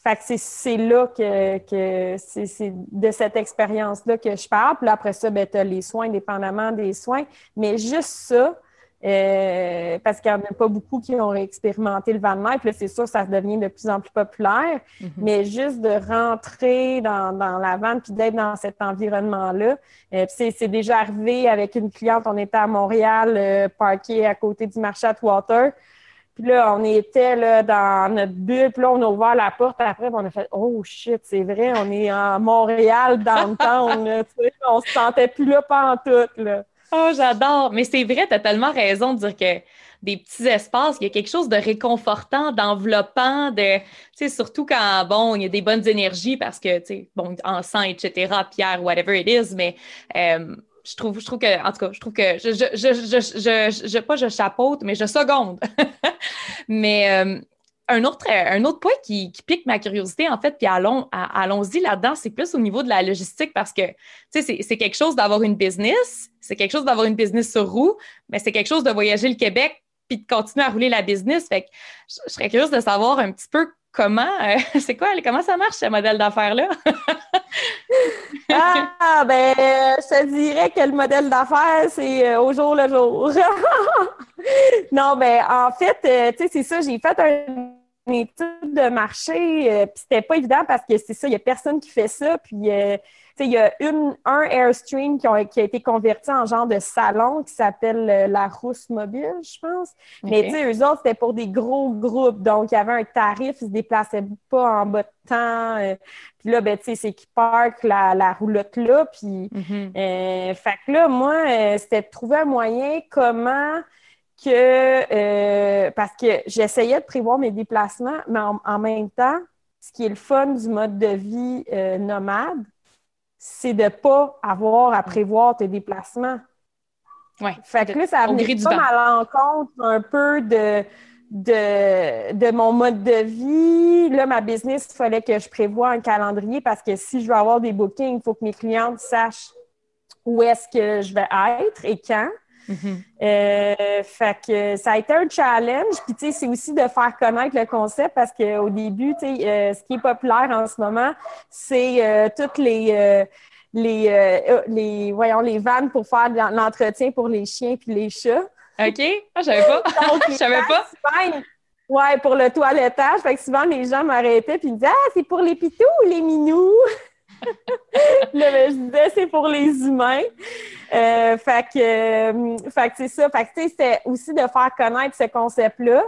Fait que c'est là que, que c'est de cette expérience-là que je parle. Puis après ça, ben, tu as les soins, dépendamment des soins. Mais juste ça, euh, parce qu'il n'y en a pas beaucoup qui ont expérimenté le Van Puis là, c'est sûr, ça devient de plus en plus populaire. Mm-hmm. Mais juste de rentrer dans, dans la vanne puis d'être dans cet environnement-là. Euh, c'est déjà arrivé avec une cliente. On était à Montréal, euh, parqué à côté du marché Water. Puis là, on était là, dans notre bulle, puis là, on a ouvert la porte. Après, on a fait Oh shit, c'est vrai, on est en Montréal, dans le temps. on se sentait plus là pendant tout. Là. Oh, j'adore. Mais c'est vrai, tu as tellement raison de dire que des petits espaces, il y a quelque chose de réconfortant, d'enveloppant, de, tu surtout quand, bon, il y a des bonnes énergies parce que, tu sais, bon, encens, etc., pierre, whatever it is, mais euh, je trouve, je trouve que, en tout cas, je trouve que, je, je, je, je, pas je chapeaute, mais je seconde. mais euh, un autre, un autre point qui, pique ma curiosité, en fait, puis allons, allons-y là-dedans, c'est plus au niveau de la logistique parce que, tu sais, c'est quelque chose d'avoir une business, c'est quelque chose d'avoir une business sur roue, mais c'est quelque chose de voyager le Québec puis de continuer à rouler la business. Fait que je, serais curieuse de savoir un petit peu comment, euh, c'est quoi, comment ça marche ce modèle d'affaires-là? ah, ben, je te dirais que le modèle d'affaires, c'est euh, au jour le jour. non, ben, en fait, euh, tu sais, c'est ça, j'ai fait une étude de marché, puis c'était pas évident parce que c'est ça, il y a personne qui fait ça, puis il y a une, un Airstream qui, a été converti en genre de salon qui s'appelle euh, la Rousse Mobile, je pense. Mais tu sais, eux autres, c'était pour des gros groupes. Donc, il y avait un tarif, ils se déplaçaient pas en bas de temps. Euh. puis là, ben, tu sais, c'est qu'ils parquent la, la roulotte là. Puis, mm-hmm. euh, fait que là, moi, c'était de trouver un moyen comment que, parce que j'essayais de prévoir mes déplacements, mais en, même temps, ce qui est le fun du mode de vie nomade, c'est de ne pas avoir à prévoir tes déplacements. Ouais, fait que là, ça venait pas à l'encontre un peu de, de, de, mon mode de vie. Là, ma business, il fallait que je prévoie un calendrier parce que si je veux avoir des bookings, il faut que mes clientes sachent où est-ce que je vais être et quand. Mm-hmm. Euh, fait que ça a été un challenge. Puis, tu sais, c'est aussi de faire connaître le concept parce qu'au début, tu sais, euh, ce qui est populaire en ce moment, c'est euh, toutes les, les, les, voyons, les vannes pour faire l'entretien pour les chiens puis les chats. OK. Ah, je savais pas. je savais pas. Ouais, pour le toilettage. Fait que souvent, les gens m'arrêtaient puis me disaient Ah, c'est pour les pitous ou les minous? Là, ben, je disais, c'est pour les humains. Euh, fait que, euh, c'est ça. Fait que, c'était aussi de faire connaître ce concept-là.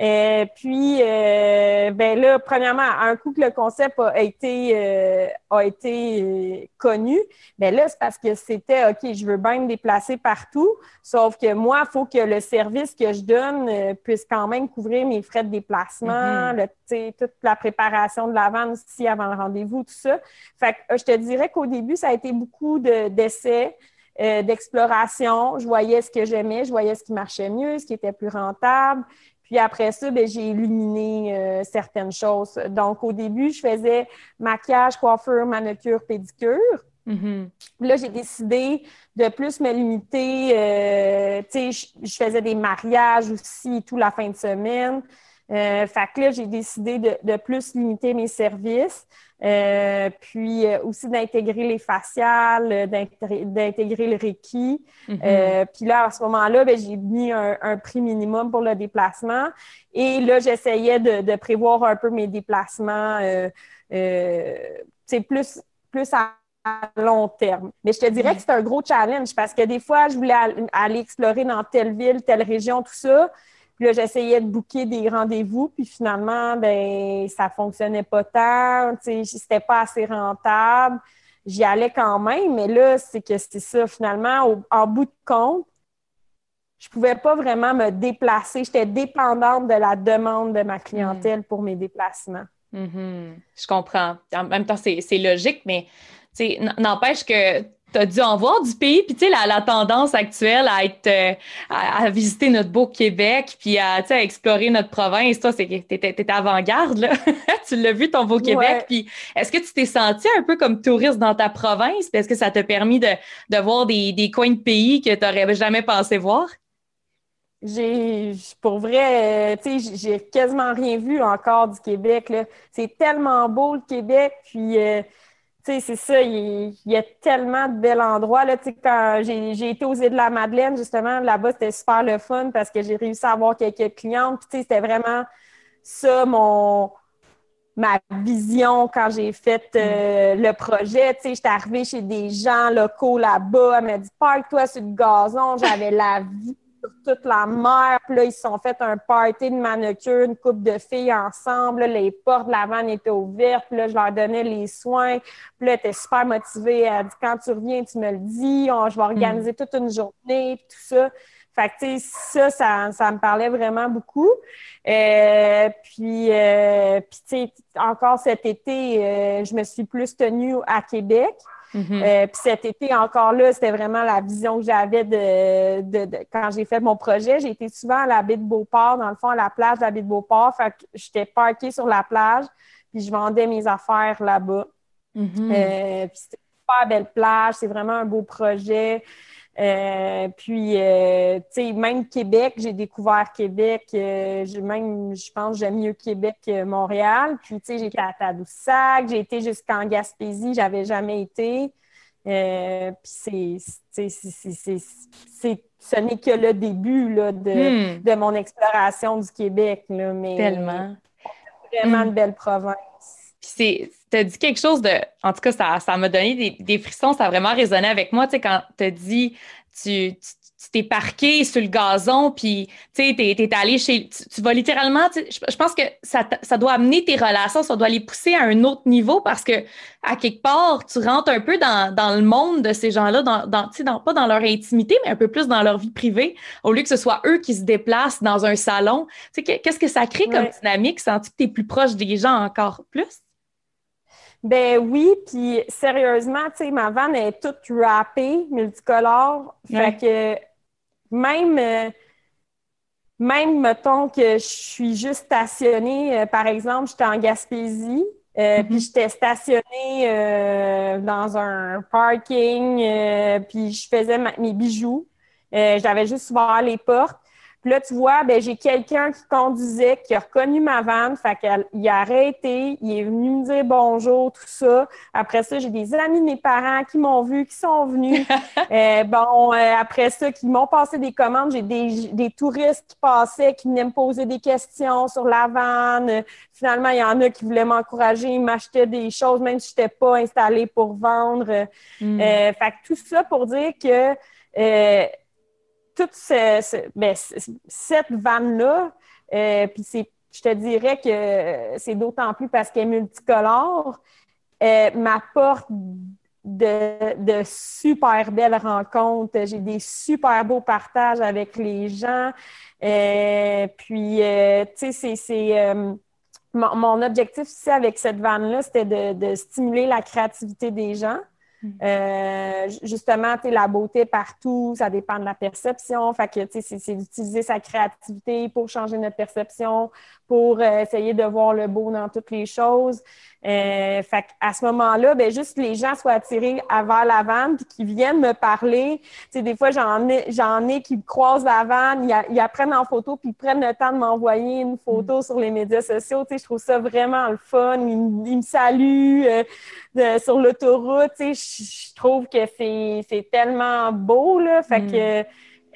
Euh, puis, euh, ben là, premièrement, un coup que le concept a été, euh, a été connu, ben là, c'est parce que c'était OK, je veux bien me déplacer partout, sauf que moi, il faut que le service que je donne puisse quand même couvrir mes frais de déplacement, mm-hmm. toute la préparation de la vente aussi avant le rendez-vous, tout ça. Fait que je te dirais qu'au début, ça a été beaucoup d'essais. d'exploration. Je voyais ce que j'aimais, je voyais ce qui marchait mieux, ce qui était plus rentable. Puis après ça, ben, j'ai éliminé euh, certaines choses. Donc, au début, je faisais maquillage, coiffure, manucure, pédicure. Mm-hmm. Là, j'ai décidé de plus me limiter. Euh, tu sais, je, faisais des mariages aussi tout la fin de semaine. Euh, fait que là, j'ai décidé de, de, plus limiter mes services. Euh, puis euh, aussi d'intégrer les faciales, d'intégrer le Reiki. Mm-hmm. puis là, à ce moment-là, ben, j'ai mis un, prix minimum pour le déplacement. Et là, j'essayais de, prévoir un peu mes déplacements c'est plus, plus à long terme. Mais je te dirais que c'est un gros challenge parce que des fois, je voulais aller explorer dans telle ville, telle région, tout ça. Puis là, j'essayais de booker des rendez-vous, puis finalement, ben ça fonctionnait pas tant, tu sais, c'était pas assez rentable. J'y allais quand même, mais là, c'est que c'est ça, finalement, en bout de compte, je pouvais pas vraiment me déplacer. J'étais dépendante de la demande de ma clientèle pour mes déplacements. Mm-hmm. Je comprends. En même temps, c'est logique, mais n'empêche que tu as dû en voir du pays, puis tu sais, la, tendance actuelle à être euh, à, visiter notre beau Québec, puis à, à explorer notre province, toi, c'est que tu étais, avant-garde, là. tu l'as vu, ton beau Québec, puis est-ce que tu t'es senti un peu comme touriste dans ta province, puis est-ce que ça t'a permis de, de voir des, des coins de pays que tu n'aurais jamais pensé voir? J'ai, pour vrai, euh, tu sais, j'ai quasiment rien vu encore du Québec. Là. C'est tellement beau le Québec, puis euh, sais, c'est ça, il, y a tellement de bels endroits. Là, quand j'ai, été aux îles de la Madeleine, justement, là-bas, c'était super le fun parce que j'ai réussi à avoir quelques clientes. Puis, tu sais, c'était vraiment ça, mon ma vision quand j'ai fait euh, le projet. Tu sais, j'étais arrivée chez des gens locaux là-bas. Elle m'a dit, parle-toi sur le gazon. J'avais la vie toute la mer. Puis là, ils se sont fait un party de manucure, une coupe de filles ensemble. les portes de la vanne étaient ouvertes. Puis là, je leur donnais les soins. Puis là, elle était super motivée. Elle dit, quand tu reviens, tu me le dis. je vais organiser mm. toute une journée, puis tout ça. Fait que, tu sais, ça, ça, me parlait vraiment beaucoup. Euh, puis, euh, puis tu sais, encore cet été, euh, je me suis plus tenue à Québec. Mm-hmm. Euh, puis cet été, encore là, c'était vraiment la vision que j'avais de, quand j'ai fait mon projet. J'ai été souvent à la baie de Beauport, dans le fond, à la plage de la baie de Beauport. Fait que j'étais parquée sur la plage, puis je vendais mes affaires là-bas. Euh, puis c'était une super belle plage, c'est vraiment un beau projet. Euh, puis, euh, tu sais, même Québec, j'ai découvert Québec. Euh, même, je pense, j'aime mieux Québec que Montréal. Puis, tu sais, j'ai été à Tadoussac, j'ai été jusqu'en Gaspésie, j'avais jamais été. puis, c'est, ce n'est que le début là, de, hmm. de, mon exploration du Québec. Là, mais Tellement. Vraiment une belle province. Puis, tu as dit quelque chose de. En tout cas, ça, ça m'a donné des, frissons, ça a vraiment résonné avec moi. Tu sais, quand tu as dit, tu, t'es parqué sur le gazon, puis tu sais, t'es, allé chez. Tu, vas littéralement. Je, pense que ça, ça doit amener tes relations, ça doit les pousser à un autre niveau parce que, à quelque part, tu rentres un peu dans, dans le monde de ces gens-là, dans, dans, dans, pas dans leur intimité, mais un peu plus dans leur vie privée, au lieu que ce soit eux qui se déplacent dans un salon. Tu sais, qu'est-ce que ça crée comme dynamique? Sens-tu que tu es plus proche des gens encore plus? Ben oui, puis sérieusement, tu sais, ma vanne est toute wrappée, multicolore. Fait que même, euh, même, mettons que je suis juste stationnée, euh, par exemple, j'étais en Gaspésie, euh, mm-hmm. puis j'étais stationnée dans un parking, puis je faisais mes bijoux. J'avais juste ouvert les portes. Puis là, tu vois, ben, j'ai quelqu'un qui conduisait, qui a reconnu ma vanne, fait qu'il a arrêté, il est venu me dire bonjour, tout ça. Après ça, j'ai des amis de mes parents qui m'ont vu, qui sont venus. euh, bon, euh, après ça, qui m'ont passé des commandes. J'ai des, des, touristes qui passaient, qui venaient me poser des questions sur la vanne. Finalement, il y en a qui voulaient m'encourager, ils m'achetaient des choses, même si je n'étais pas installée pour vendre. Mm. Euh, fait que tout ça pour dire que toute ben, cette vanne-là, euh, puis je te dirais que c'est d'autant plus parce qu'elle est multicolore, euh, m'apporte de, super belles rencontres. J'ai des super beaux partages avec les gens. Euh, puis, tu sais, c'est... Mon, objectif ici avec cette vanne-là, c'était de, stimuler la créativité des gens. Euh, justement, la beauté partout, ça dépend de la perception. Fait que, c'est d'utiliser sa créativité pour changer notre perception, pour euh, essayer de voir le beau dans toutes les choses. Euh, fait à ce moment-là, ben juste les gens soient attirés vers la vanne puis qu'ils viennent me parler. Tu des fois, j'en ai, j'en ai qui croisent la vanne, ils, apprennent en photo puis ils prennent le temps de m'envoyer une photo sur les médias sociaux. Tu je trouve ça vraiment le fun. Ils, me saluent sur l'autoroute. Tu je trouve que c'est, c'est tellement beau, là. Fait mm. que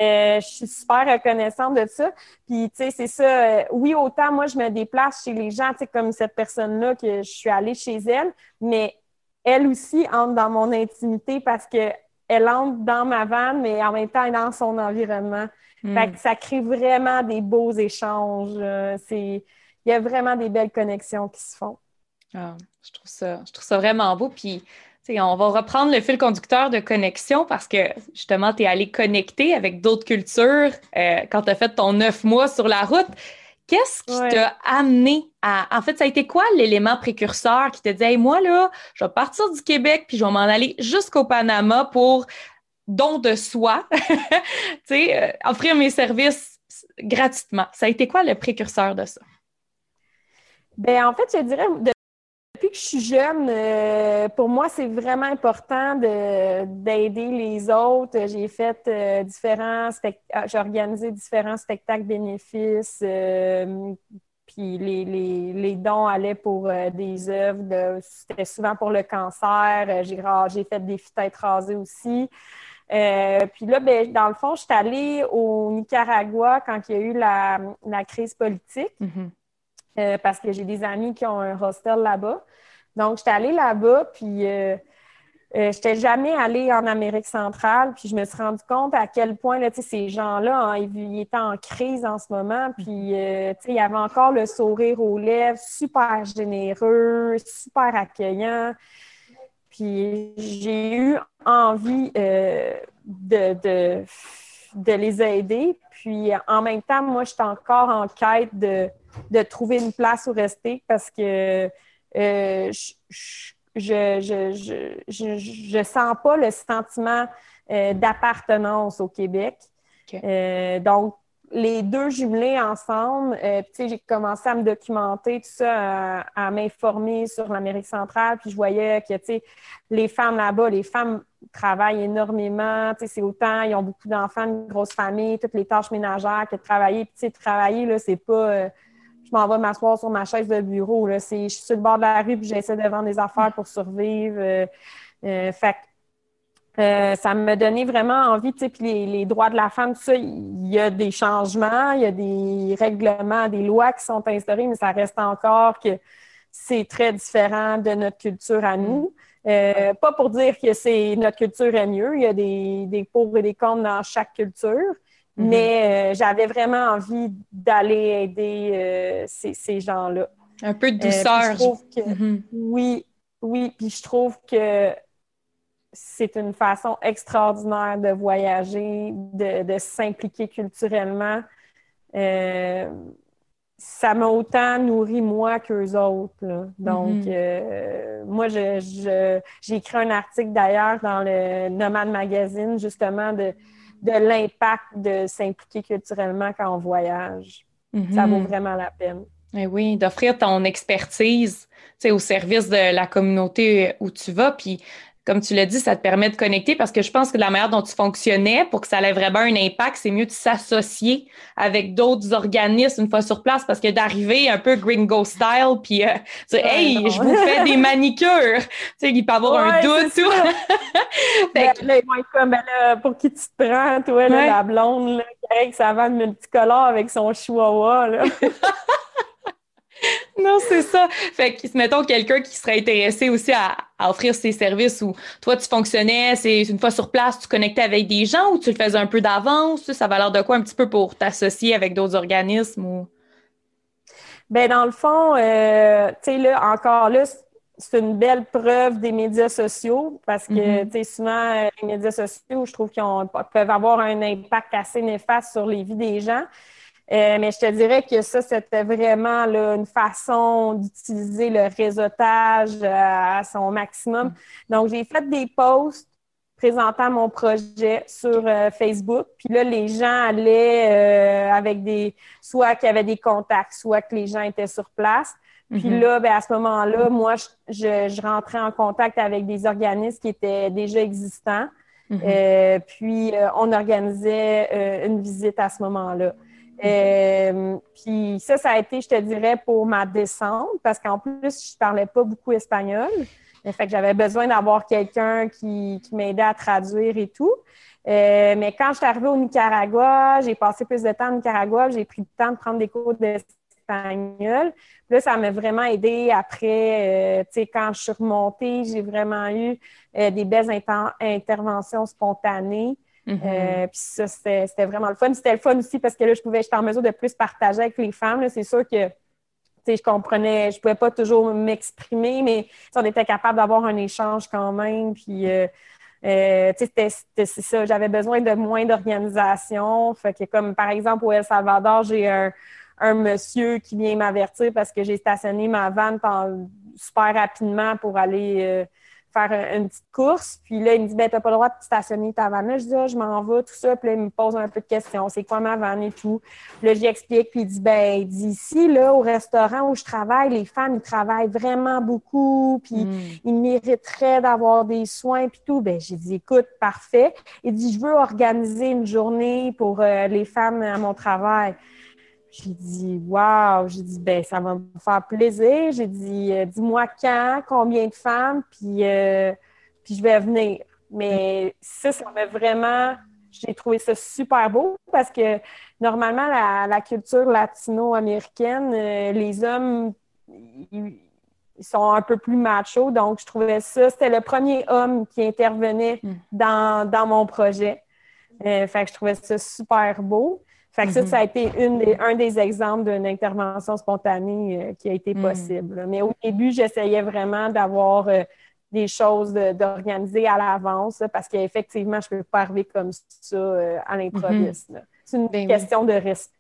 euh, je suis super reconnaissante de ça. Puis, tu sais, c'est ça. Euh, oui, autant moi, je me déplace chez les gens, tu sais, comme cette personne-là que je suis allée chez elle, mais elle aussi entre dans mon intimité parce qu'elle entre dans ma vanne, mais en même temps, elle est dans son environnement. Hmm. Fait que ça crée vraiment des beaux échanges. Euh, il y a vraiment des belles connexions qui se font. Ah, je, trouve ça, je trouve ça vraiment beau. Puis, on va reprendre le fil conducteur de connexion parce que justement, tu es allé connecter avec d'autres cultures euh, quand tu as fait ton neuf mois sur la route. Qu'est-ce qui t'a amené à. En fait, ça a été quoi l'élément précurseur qui t'a dit, hey, moi, là, je vais partir du Québec puis je vais m'en aller jusqu'au Panama pour don de soi, tu sais, euh, offrir mes services gratuitement? Ça a été quoi le précurseur de ça? Ben en fait, je dirais, que je suis jeune, euh, pour moi, c'est vraiment important d'aider les autres. J'ai fait euh, différents spectacles, j'ai organisé différents spectacles bénéfices. puis les, les, dons allaient pour des œuvres. C'était souvent pour le cancer. J'ai fait des têtes rasées aussi. Euh, puis là, ben, dans le fond, je suis allée au Nicaragua quand il y a eu la, crise politique, mm-hmm. Euh, parce que j'ai des amis qui ont un hostel là-bas. Donc, j'étais allée là-bas, puis euh, euh, je n'étais jamais allée en Amérique centrale, puis je me suis rendu compte à quel point là, ces gens-là, hein, ils, étaient en crise en ce moment, puis il y avait encore le sourire aux lèvres, super généreux, super accueillant. Puis j'ai eu envie euh, de, de, les aider. Puis en même temps, moi, je suis encore en quête de, de trouver une place où rester parce que euh, je, je, je, sens pas le sentiment euh, d'appartenance au Québec. donc, les deux jumelés ensemble, euh, j'ai commencé à me documenter, tout ça, à, m'informer sur l'Amérique centrale, puis je voyais que, les femmes là-bas, les femmes travaillent énormément, c'est autant, ils ont beaucoup d'enfants, une grosse famille, toutes les tâches ménagères que de travailler. Puis, travailler, là, c'est pas... Euh, je m'en vais m'asseoir sur ma chaise de bureau, là, c'est, je suis sur le bord de la rue, puis j'essaie de vendre des affaires pour survivre. Euh, fait euh, ça me donnait vraiment envie, tu sais, puis les, les, droits de la femme, tout ça, il y a des changements, il y a des règlements, des lois qui sont instaurées, mais ça reste encore que c'est très différent de notre culture à nous. Euh, pas pour dire que c'est notre culture est mieux, il y a des, des pour et des contre dans chaque culture, mm-hmm. mais euh, j'avais vraiment envie d'aller aider ces, ces gens-là. Un peu de douceur. Mm-hmm. Oui, oui, puis je trouve que c'est une façon extraordinaire de voyager, de, s'impliquer culturellement. Euh, ça m'a autant nourri moi qu'eux autres. Donc, mm-hmm. euh, moi, j'ai écrit un article d'ailleurs dans le Nomad Magazine, justement, de, l'impact de s'impliquer culturellement quand on voyage. Ça vaut vraiment la peine. Et eh oui, d'offrir ton expertise au service de la communauté où tu vas. Puis comme tu l'as dit, ça te permet de connecter parce que je pense que la manière dont tu fonctionnais pour que ça ait vraiment un impact, c'est mieux de s'associer avec d'autres organismes une fois sur place parce que d'arriver un peu gringo style puis euh, dire Hey, je vous fais des manicures, tu sais, il peut avoir un doute. Tout. ben, là, ils vont être comme ben, là, pour qui tu te prends, toi, là, la blonde là, qui ça va multicolore avec son chihuahua. Là. non, c'est ça. Fait que, mettons, quelqu'un qui serait intéressé aussi à, offrir ses services où toi, tu fonctionnais, c'est une fois sur place, tu connectais avec des gens ou tu le faisais un peu d'avance? Ça va l'air de quoi un petit peu pour t'associer avec d'autres organismes? Ou... Ben dans le fond, euh, tu sais, là, encore là, c'est une belle preuve des médias sociaux parce que, mm-hmm. tu sais, souvent, euh, les médias sociaux, je trouve qu'ils peuvent avoir un impact assez néfaste sur les vies des gens. Euh, mais je te dirais que ça, c'était vraiment une façon d'utiliser le réseautage euh, à son maximum. Donc, j'ai fait des posts présentant mon projet sur euh, Facebook. Puis là, les gens allaient avec des... soit qu'il y avait des contacts, soit que les gens étaient sur place. Puis mm-hmm. là, ben, à ce moment-là, moi, je, je, rentrais en contact avec des organismes qui étaient déjà existants. Mm-hmm. puis, on organisait une visite à ce moment-là. Euh, puis ça, ça a été, je te dirais, pour ma descente, parce qu'en plus, je parlais pas beaucoup espagnol. Fait que j'avais besoin d'avoir quelqu'un qui, qui m'aidait à traduire et tout. Euh, mais quand je suis arrivée au Nicaragua, j'ai passé plus de temps au Nicaragua, j'ai pris le temps de prendre des cours espagnol. Là, ça m'a vraiment aidé après, euh, tu sais, quand je suis remontée, j'ai vraiment eu euh, des belles interventions spontanées. Mm-hmm. puis ça, c'était vraiment le fun. C'était le fun aussi parce que là, je pouvais, j'étais en mesure de plus partager avec les femmes. C'est sûr que je comprenais, je pouvais pas toujours m'exprimer, mais on était capable d'avoir un échange quand même. Puis, euh, euh, c'était ça, j'avais besoin de moins d'organisation. Fait que comme par exemple au El Salvador, j'ai un, monsieur qui vient m'avertir parce que j'ai stationné ma vanne super rapidement pour aller euh, faire une petite course. Puis là, il me dit, ben, t'as pas le droit de stationner ta vanne. Je dis, ah, je m'en vais, tout ça. Puis là, il me pose un peu de questions. C'est quoi ma vanne et tout. Puis là, j'y explique. Puis il dit, ben, il dit, ici, là, au restaurant où je travaille, les femmes, ils travaillent vraiment beaucoup. Puis hmm. ils mériteraient d'avoir des soins, puis tout. Ben, j'ai dit, écoute, parfait. Il dit, je veux organiser une journée pour euh, les femmes à mon travail. J'ai dit, waouh, j'ai dit, ben, ça va me faire plaisir. J'ai dit, euh, dis-moi quand, combien de femmes, puis, euh, puis je vais venir. Mais ça, ça m'a vraiment, j'ai trouvé ça super beau parce que normalement, la, culture latino-américaine, euh, les hommes, ils, sont un peu plus machos. Donc, je trouvais ça, c'était le premier homme qui intervenait hmm. dans, dans mon projet. fait que je trouvais ça super beau. Fait que ça, ça a été une un des exemples d'une intervention spontanée euh, qui a été mm. possible. Mais au début, j'essayais vraiment d'avoir euh, des choses d'organiser à l'avance parce qu'effectivement, je ne peux pas arriver comme ça euh, à l'improviste. Mm-hmm. C'est une ben question de risque.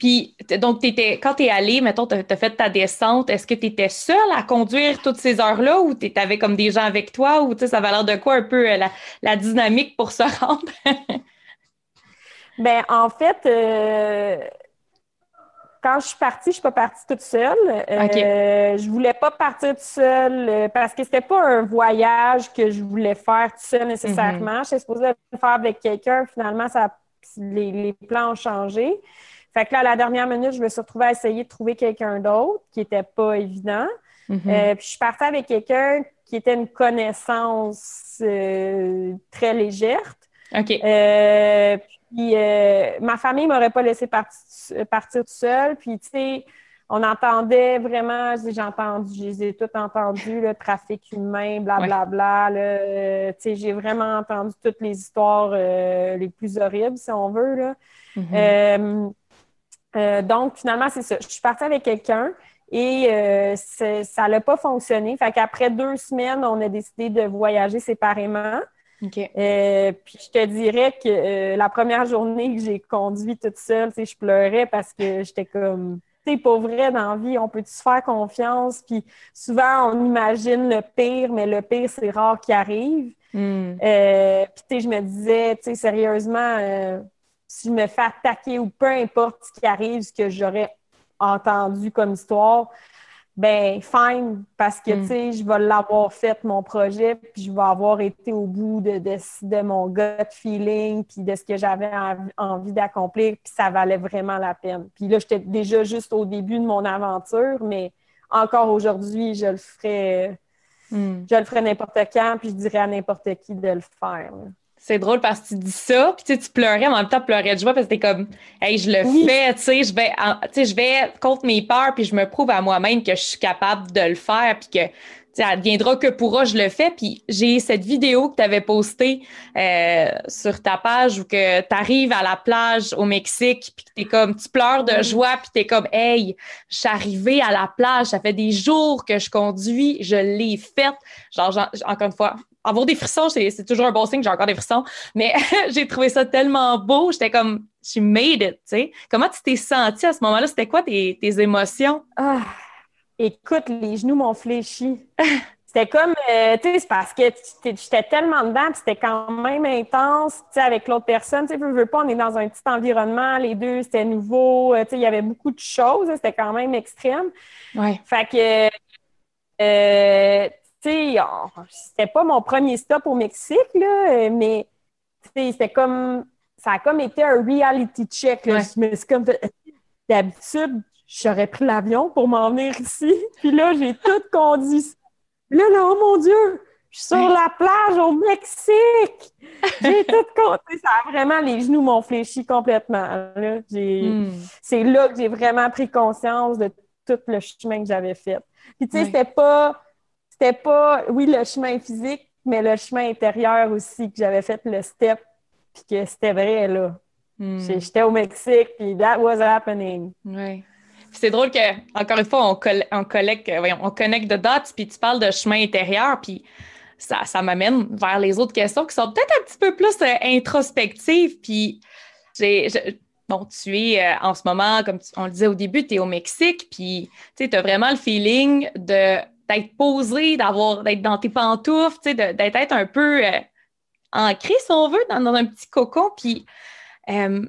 Puis, donc, étais, quand tu es allé, mettons, tu as, fait ta descente, est-ce que tu étais seule à conduire toutes ces heures-là ou tu avais comme des gens avec toi ou ça avait l'air de quoi un peu la, la dynamique pour se rendre? Ben, en fait, euh, quand je suis partie, je ne suis pas partie toute seule. Euh, Je voulais pas partir toute seule euh, parce que c'était pas un voyage que je voulais faire toute seule nécessairement. Je suis supposée le faire avec quelqu'un. Finalement, ça, les, plans ont changé. Fait que là, à la dernière minute, je me suis retrouvée à essayer de trouver quelqu'un d'autre qui n'était pas évident. Euh, puis je suis partie avec quelqu'un qui était une connaissance très légère. OK. Puis euh, ma famille m'aurait pas laissé partir, partir tout seul. Puis, tu sais, on entendait vraiment, j'ai entendu, je les ai toutes entendues, le trafic humain, blablabla. Bla, bla, euh, tu sais, j'ai vraiment entendu toutes les histoires euh, les plus horribles, si on veut. Là. Mm-hmm. donc, finalement, c'est ça. Je suis partie avec quelqu'un et ça n'a pas fonctionné. Fait qu'après deux semaines, on a décidé de voyager séparément. Euh, puis je te dirais que euh, la première journée que j'ai conduit toute seule, je pleurais parce que j'étais comme, tu sais, pas vrai dans la vie, on peut se faire confiance? Puis souvent, on imagine le pire, mais le pire, c'est rare qu'il arrive. Hmm. Euh, puis tu sais, je me disais, tu sais, sérieusement, si je me fais attaquer ou peu importe ce qui arrive, ce que j'aurais entendu comme histoire, ben fine, parce que, mm. tu sais, je vais l'avoir fait, mon projet, puis je vais avoir été au bout de, de, mon gut feeling, puis de ce que j'avais envie d'accomplir, puis ça valait vraiment la peine. Puis là, j'étais déjà juste au début de mon aventure, mais encore aujourd'hui, je le ferais, mm. je le ferais n'importe quand, puis je dirais à n'importe qui de le faire. C'est drôle parce que tu dis ça, puis tu pleurais, mais en même temps, tu pleurais de joie parce que t'es comme, hey, je le fais, tu sais, je vais, je vais contre mes peurs, puis je me prouve à moi-même que je suis capable de le faire, puis que, ça viendra que pourra, je le fais. Puis j'ai cette vidéo que tu avais postée euh, sur ta page où que tu arrives à la plage au Mexique, puis que es comme, tu pleures de joie, puis tu es comme, hey, je suis arrivée à la plage, ça fait des jours que je conduis, je l'ai faite. genre, encore une fois, avoir des frissons, c'est toujours un bon signe, j'ai encore des frissons, mais j'ai trouvé ça tellement beau, j'étais comme, she made it, tu sais. Comment tu t'es sentie à ce moment-là? C'était quoi tes, tes émotions? Ah, écoute, les genoux m'ont fléchi. C'était comme, euh, tu sais, c'est parce que j'étais tellement dedans, c'était quand même intense, tu sais, avec l'autre personne, tu sais, veux, veux pas, on est dans un petit environnement, les deux, c'était nouveau, euh, tu sais, il y avait beaucoup de choses, c'était quand même extrême. Ouais. Fait que, euh, c'était pas mon premier stop au Mexique, là, mais c'était comme, ça a comme été un reality check. Là. comme, d'habitude, j'aurais pris l'avion pour m'en venir ici. Puis là, j'ai tout conduit. Là, là, oh mon Dieu, Je suis sur la plage au Mexique! J'ai tout compté. Ça a vraiment, les genoux m'ont fléchi complètement. Hmm. C'est là que j'ai vraiment pris conscience de tout le chemin que j'avais fait. Puis, tu sais, c'était pas, c'était pas, oui, le chemin physique, mais le chemin intérieur aussi, que j'avais fait le step, puis que c'était vrai, là. Hmm. J'étais au Mexique, puis that was happening. Oui. C'est drôle que, encore une fois, on, on, collecte, on connecte de dots, puis tu parles de chemin intérieur, puis ça, ça m'amène vers les autres questions qui sont peut-être un petit peu plus euh, introspectives. Puis, j'ai, bon, tu es euh, en ce moment, comme on le disait au début, tu es au Mexique, puis tu as vraiment le feeling de, d'être posé, d'avoir, d'être dans tes pantoufles, d'être un peu euh, ancré, si on veut, dans, un petit cocon. Puis, je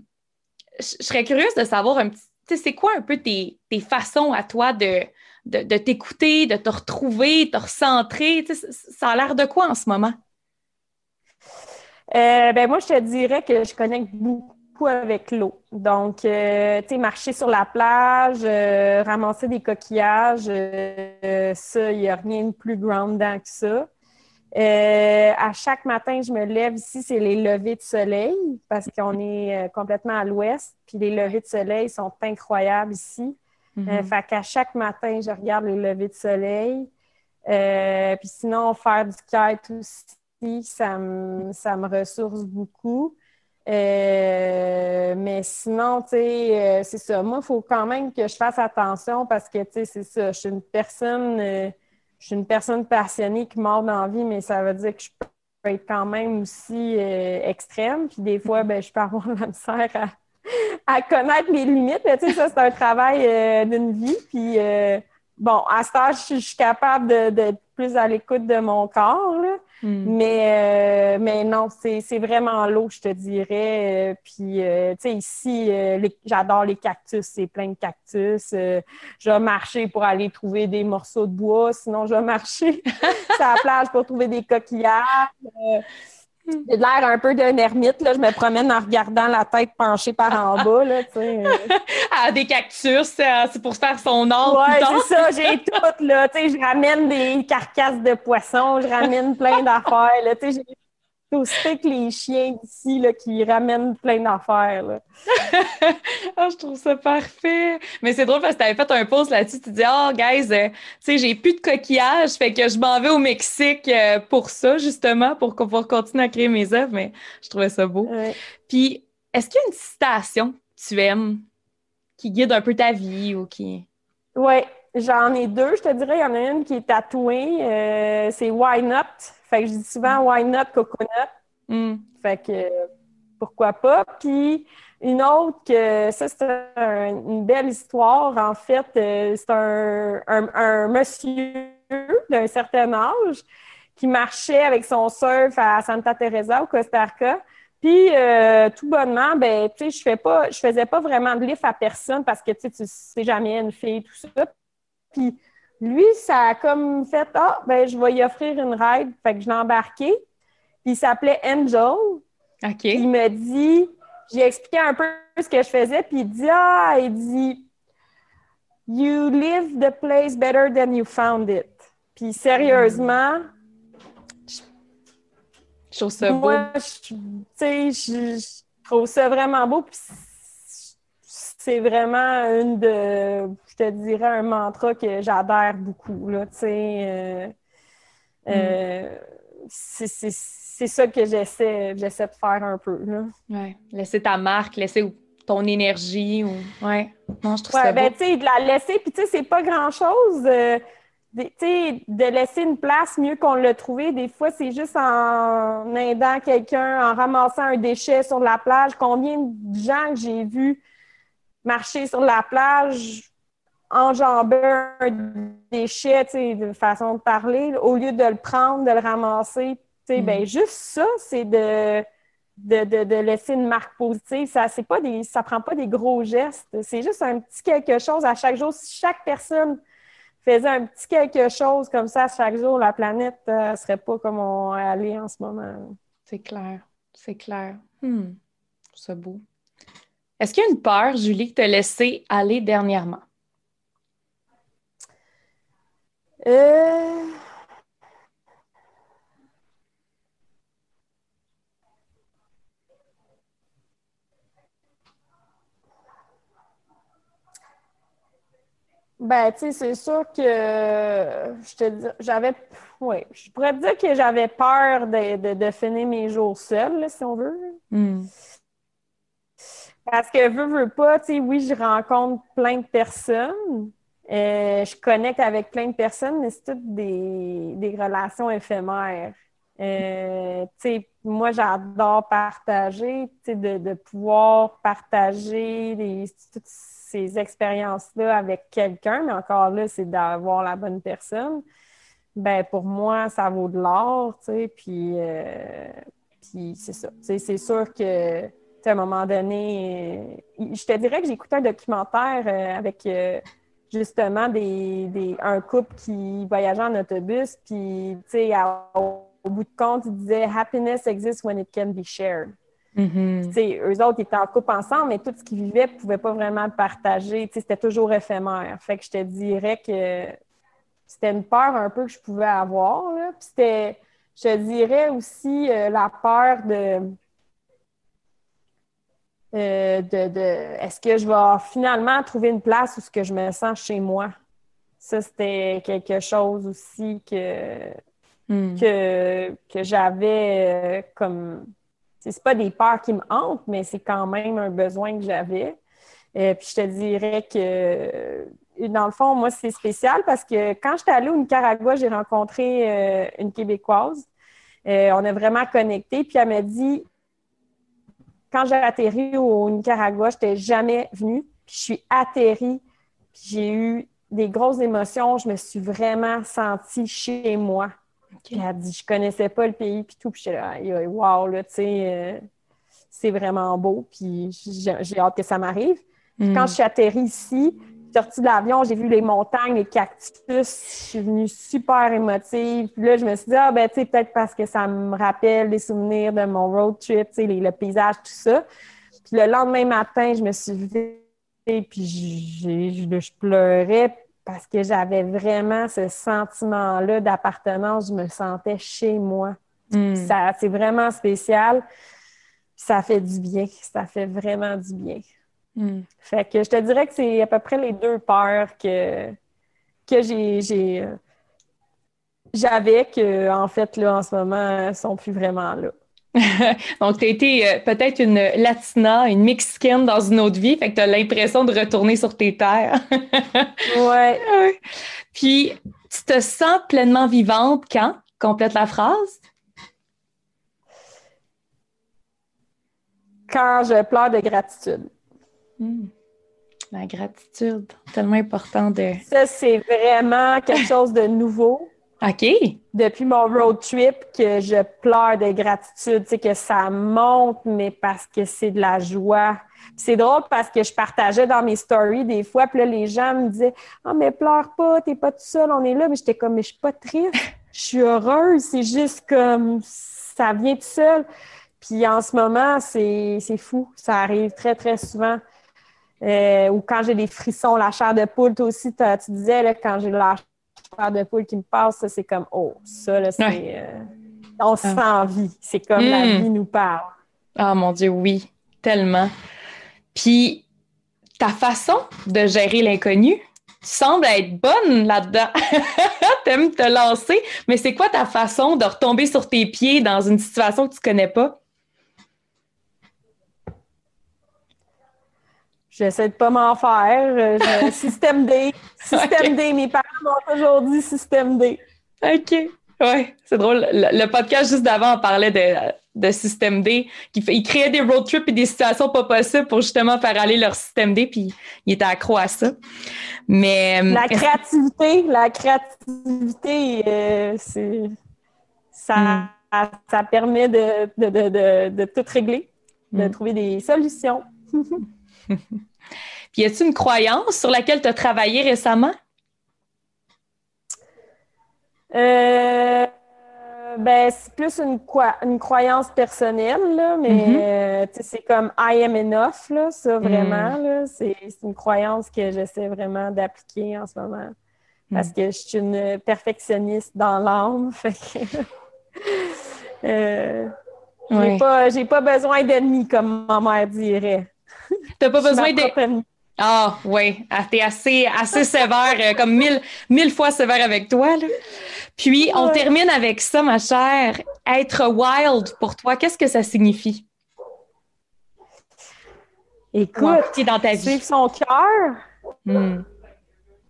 serais curieuse de savoir un petit c'est quoi un peu tes, façons à toi de, de, t'écouter, de te retrouver, de te recentrer? ça a l'air de quoi en ce moment? Euh, ben moi, je te dirais que je connecte beaucoup avec l'eau. Donc, euh, tu sais, marcher sur la plage, euh, ramasser des coquillages, ça, il n'y a rien de plus groundant que ça. Euh, à chaque matin, je me lève ici, c'est les levées de soleil parce qu'on est euh, complètement à l'ouest. Puis les levées de soleil sont incroyables ici. Mm fait qu'à chaque matin, je regarde les levées de soleil. puis sinon, faire du kite aussi, ça me, ça me ressource beaucoup. Mais sinon, tu sais, c'est ça. Moi, il faut quand même que je fasse attention parce que, tu sais, c'est ça. Je suis une personne je suis une personne passionnée qui mord dans la vie, mais ça veut dire que je peux être quand même aussi euh, extrême. Puis des fois, ben, je peux avoir la misère à, connaître les limites. Mais tu sais, ça, c'est un travail euh, d'une vie. Puis euh, bon, à ce stade, je, suis capable d'être plus à l'écoute de mon corps. Là. Hmm. Mais, euh, mais non, c'est vraiment l'eau, je te dirais. Euh, puis, euh, tu sais, ici, j'adore les cactus, c'est plein de cactus. je vais marcher pour aller trouver des morceaux de bois, sinon je vais marcher sur la plage pour trouver des coquillages. J'ai l'air un peu d'un ermite, là. Je me promène en regardant la tête penchée par en bas, là, tu sais. ah, des cactus, c'est pour faire son or. Ouais, c'est ça, j'ai tout, là. Tu sais, je ramène des carcasses de poissons, je ramène plein d'affaires, là. Tu sais, j'ai aussi que les chiens d'ici qui ramènent plein d'affaires. oh, je trouve ça parfait. Mais c'est drôle parce que tu avais fait un post là-dessus. Tu dis Oh, guys, euh, tu sais, j'ai plus de coquillages, fait que je m'en vais au Mexique euh, pour ça, justement, pour pouvoir continuer à créer mes œuvres. Mais je trouvais ça beau. Puis, est-ce qu'il y a une citation que tu aimes qui guide un peu ta vie ou qui. Oui, j'en ai deux. Je te dirais, il y en a une qui est tatouée. Euh, c'est Why Not? Fait que je dis souvent why not coconut? Mm. Fait que pourquoi pas? Puis une autre que ça, c'est une belle histoire. En fait, euh, c'est un, monsieur d'un certain âge qui marchait avec son surf à Santa Teresa au Costa Rica. Puis euh, tout bonnement, ben, tu sais, je fais pas, je faisais pas vraiment de lift à personne parce que tu sais, tu sais jamais une fille, tout ça. Puis lui, ça a comme fait Ah, ben, je vais y offrir une ride. Fait que je l'ai embarqué. Puis il s'appelait Angel. OK. Il me dit, j'ai expliqué un peu ce que je faisais, puis il dit Ah, il dit You live the place better than you found it. Puis sérieusement, je trouve ça beau. Tu sais, je, trouve ça vraiment beau. Puis c'est vraiment une de je te dirais un mantra que j'adhère beaucoup. Là, euh, euh, mm. c'est ça que j'essaie de faire un peu. Là. Laisser ta marque, laisser ton énergie. Ou... Ouais. Non, je trouve ça ben, de la laisser, puis tu sais, c'est pas grand-chose. Euh, de laisser une place mieux qu'on l'a trouvé, des fois, c'est juste en aidant quelqu'un, en ramassant un déchet sur la plage. Combien de gens que j'ai vus marcher sur la plage enjamber un déchet, de façon de parler, au lieu de le prendre, de le ramasser, ben, mm. juste ça, c'est de, de, laisser une marque positive. Ça ne pas des, ça prend pas des gros gestes. C'est juste un petit quelque chose à chaque jour. Si chaque personne faisait un petit quelque chose comme ça chaque jour, la planète ne euh, serait pas comme on est allé en ce moment. C'est clair. C'est clair. Hmm. C'est beau. Est-ce qu'il y a une peur, Julie, que tu as aller dernièrement? Euh... Ben, tu sais, c'est sûr que je te dis, j'avais, oui, je pourrais te dire que j'avais peur de, de, finir mes jours seuls, si on veut. Hmm. Parce que veux, veux pas, tu sais, oui, je rencontre plein de personnes, euh, je connecte avec plein de personnes, mais c'est toutes des, relations éphémères. Euh, moi, j'adore partager, de, de pouvoir partager toutes ces expériences-là avec quelqu'un, mais encore là, c'est d'avoir la bonne personne. Ben pour moi, ça vaut de l'or, puis, euh, puis c'est ça. C'est sûr que, à un moment donné, je te dirais que j'ai écouté un documentaire avec justement des, un couple qui voyageait en autobus, puis, tu sais, au bout de compte, il disait Happiness exists when it can be shared. Mm-hmm. Eux autres, ils étaient en couple ensemble, mais tout ce qu'ils vivaient, ils ne pouvaient pas vraiment partager. C'était toujours éphémère. Fait que je te dirais que c'était une peur un peu que je pouvais avoir. Là. Puis c'était, je te dirais aussi euh, la peur de euh, de, est-ce que je vais finalement trouver une place où ce que je me sens chez moi? Ça, c'était quelque chose aussi que, hmm. que, que j'avais euh, comme. C'est pas des peurs qui me hantent, mais c'est quand même un besoin que j'avais. euh, puis je te dirais que dans le fond, moi, c'est spécial parce que quand j'étais allée au Nicaragua, j'ai rencontré une Québécoise. on a vraiment connecté. Puis elle m'a dit quand j'ai atterri au Nicaragua, je n'étais jamais venue. Puis je suis atterrie, j'ai eu des grosses émotions. Je me suis vraiment sentie chez moi. Puis elle dit, je connaissais pas le pays, puis tout. Puis j'étais là, wow, là, tu sais, euh, c'est vraiment beau. Puis j'ai hâte que ça m'arrive. Puis quand hmm. je suis atterrie ici, sortie de l'avion, j'ai vu les montagnes, les cactus. Je suis venue super émotive. Puis là, je me suis dit, ah, ben, tu sais, peut-être parce que ça me rappelle des souvenirs de mon road trip, tu sais, le paysage, tout ça. Puis le lendemain matin, je me suis levée, puis je pleurais parce que j'avais vraiment ce sentiment-là d'appartenance. Je me sentais chez moi. Hmm. Ça, c'est vraiment spécial. Ça fait du bien. Ça fait vraiment du bien. Hmm. Fait que je te dirais que c'est à peu près les deux peurs que, que j'ai, euh, j'avais que en fait là en ce moment sont plus vraiment là. Donc, tu as été euh, peut-être une Latina, une Mexicaine dans une autre vie, fait que tu as l'impression de retourner sur tes terres. ouais. Puis, tu te sens pleinement vivante quand? Complète la phrase. Quand je pleure de gratitude. Hmm. La gratitude, tellement important de. Ça, c'est vraiment quelque chose de nouveau. OK. Depuis mon road trip, que je pleure de gratitude, tu sais, que ça monte, mais parce que c'est de la joie. C'est drôle parce que je partageais dans mes stories des fois, puis là, les gens me disaient Ah, mais pleure pas, t'es pas tout seul, on est là. Mais j'étais comme, mais je suis pas triste, je suis heureuse, c'est juste comme ça vient tout seul. Puis en ce moment, c'est fou, ça arrive très, très souvent. Euh, ou quand j'ai des frissons, la chair de poule, toi aussi, tu disais, là, quand j'ai la chair de poule qui me passe, c'est comme, oh, ça, là, c'est. Euh, on se ah. sent vie. C'est comme la hmm. vie nous parle. Ah, mon Dieu, oui, tellement. Puis, ta façon de gérer l'inconnu semble être bonne là-dedans. T'aimes te lancer, mais c'est quoi ta façon de retomber sur tes pieds dans une situation que tu connais pas? J'essaie de pas m'en faire. Euh, système D. Système D. Mes parents m'ont toujours dit système D. OK. Oui, c'est drôle. Le, podcast juste d'avant, on parlait de, de système D. Qui fait, ils créaient des road trips et des situations pas possibles pour justement faire aller leur système D, puis ils étaient accro à ça. Mais. Euh, la créativité, la créativité, euh, c'est. Ça, hmm. ça permet de, de, de, de, tout régler, de hmm. trouver des solutions. Puis, y a-t-il une croyance sur laquelle tu as travaillé récemment? Euh, ben, c'est plus une, une croyance personnelle, là, mais mm-hmm. euh, c'est comme I am enough, là, ça vraiment. Mm. c'est, une croyance que j'essaie vraiment d'appliquer en ce moment. Parce mm. que je suis une perfectionniste dans l'âme. Euh, j'ai, pas, j'ai pas besoin d'ennemis, comme ma mère dirait. T'as pas besoin d'être. Ah oui, t'es assez, assez sévère, euh, comme mille, mille fois sévère avec toi. Là. Puis on termine avec ça, ma chère. Être wild pour toi, qu'est-ce que ça signifie? Écoute, dans ta vie? suivre son cœur. Hmm.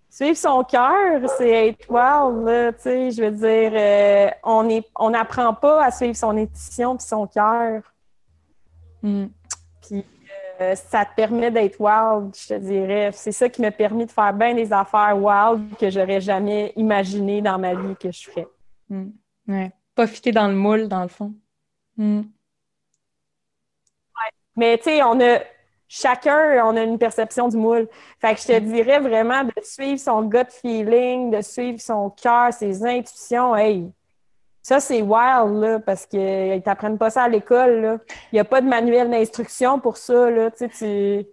Suivre son cœur, c'est être wild, tu sais, je veux dire, euh, on est, on n'apprend pas à suivre son intuition puis son cœur. Hmm. Puis ça te permet d'être wild, je te dirais. C'est ça qui m'a permis de faire bien des affaires wild que j'aurais jamais imaginé dans ma vie que je ferais. Hmm. Ouais. Pas fitter dans le moule, dans le fond. Ouais. Mais tu sais, on a chacun, on a une perception du moule. Fait que je te dirais vraiment de suivre son gut feeling, de suivre son cœur, ses intuitions. Hey, ça, c'est wild, là, parce qu'ils t'apprennent pas ça à l'école, là. Il n'y a pas de manuel d'instruction pour ça, là. Tu, tu,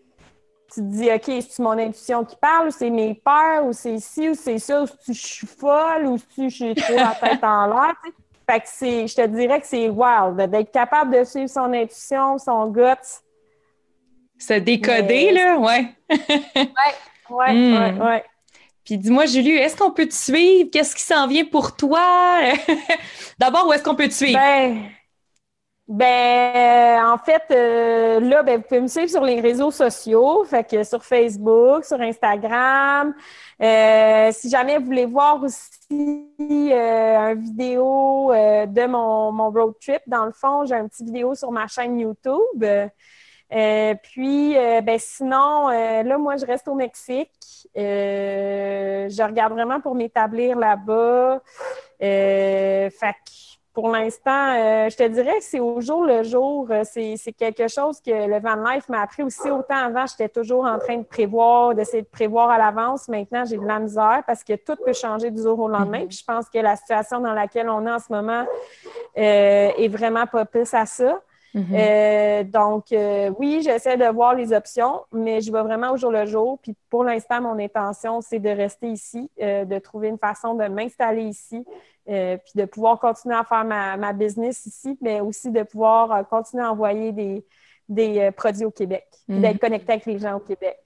te dis, OK, c'est mon intuition qui parle, ou c'est mes peurs, ou c'est ci, ou c'est ça, ou je suis folle, ou si je suis trop la tête en l'air, Fait que c'est, je te dirais que c'est wild, d'être capable de suivre son intuition, son gut, se décoder, là, ouais. ouais, ouais, hmm. ouais, ouais. Puis dis-moi, Julie, est-ce qu'on peut te suivre? Qu'est-ce qui s'en vient pour toi? D'abord, où est-ce qu'on peut te suivre? Ben, ben en fait, euh, là, ben, vous pouvez me suivre sur les réseaux sociaux, fait que sur Facebook, sur Instagram. Euh, si jamais vous voulez voir aussi euh, une vidéo de mon, road trip, dans le fond, j'ai un petit vidéo sur ma chaîne YouTube. Euh, puis, euh, ben, sinon, euh, là, moi, je reste au Mexique. je regarde vraiment pour m'établir là-bas. fait que pour l'instant, je te dirais que c'est au jour le jour. C'est, quelque chose que le Van Life m'a appris aussi. Autant avant, j'étais toujours en train de prévoir, d'essayer de prévoir à l'avance. Maintenant, j'ai de la misère parce que tout peut changer du jour au lendemain. Mm-hmm. Puis je pense que la situation dans laquelle on est en ce moment est vraiment propice à ça. Mm-hmm. Euh, donc, euh, oui, j'essaie de voir les options, mais je vais vraiment au jour le jour. Puis pour l'instant, mon intention, c'est de rester ici, euh, de trouver une façon de m'installer ici, puis de pouvoir continuer à faire ma, business ici, mais aussi de pouvoir continuer à envoyer des, des produits au Québec, puis d'être mm-hmm. connecté avec les gens au Québec.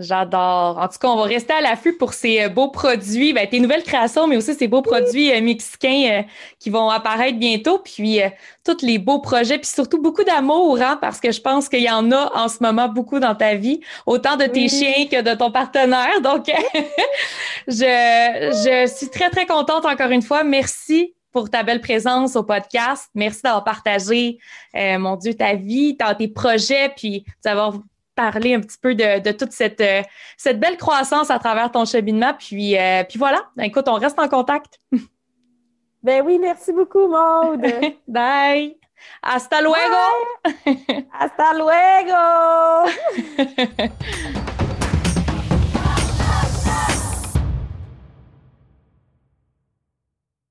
J'adore. En tout cas, on va rester à l'affût pour ces euh, beaux produits, ben, tes nouvelles créations, mais aussi ces beaux produits euh, mexicains euh, qui vont apparaître bientôt. Puis tous les beaux projets, puis surtout beaucoup d'amour, hein, parce que je pense qu'il y en a en ce moment beaucoup dans ta vie, autant de tes chiens que de ton partenaire. Donc, je, je suis très, très contente encore une fois. Merci pour ta belle présence au podcast. Merci d'avoir partagé, mon Dieu, ta vie, tes projets, puis d'avoir parler un petit peu de, toute cette, euh, cette belle croissance à travers ton cheminement. Puis, euh, puis voilà, écoute, on reste en contact. Ben oui, merci beaucoup, Maude. Bye. Hasta luego. Hasta luego.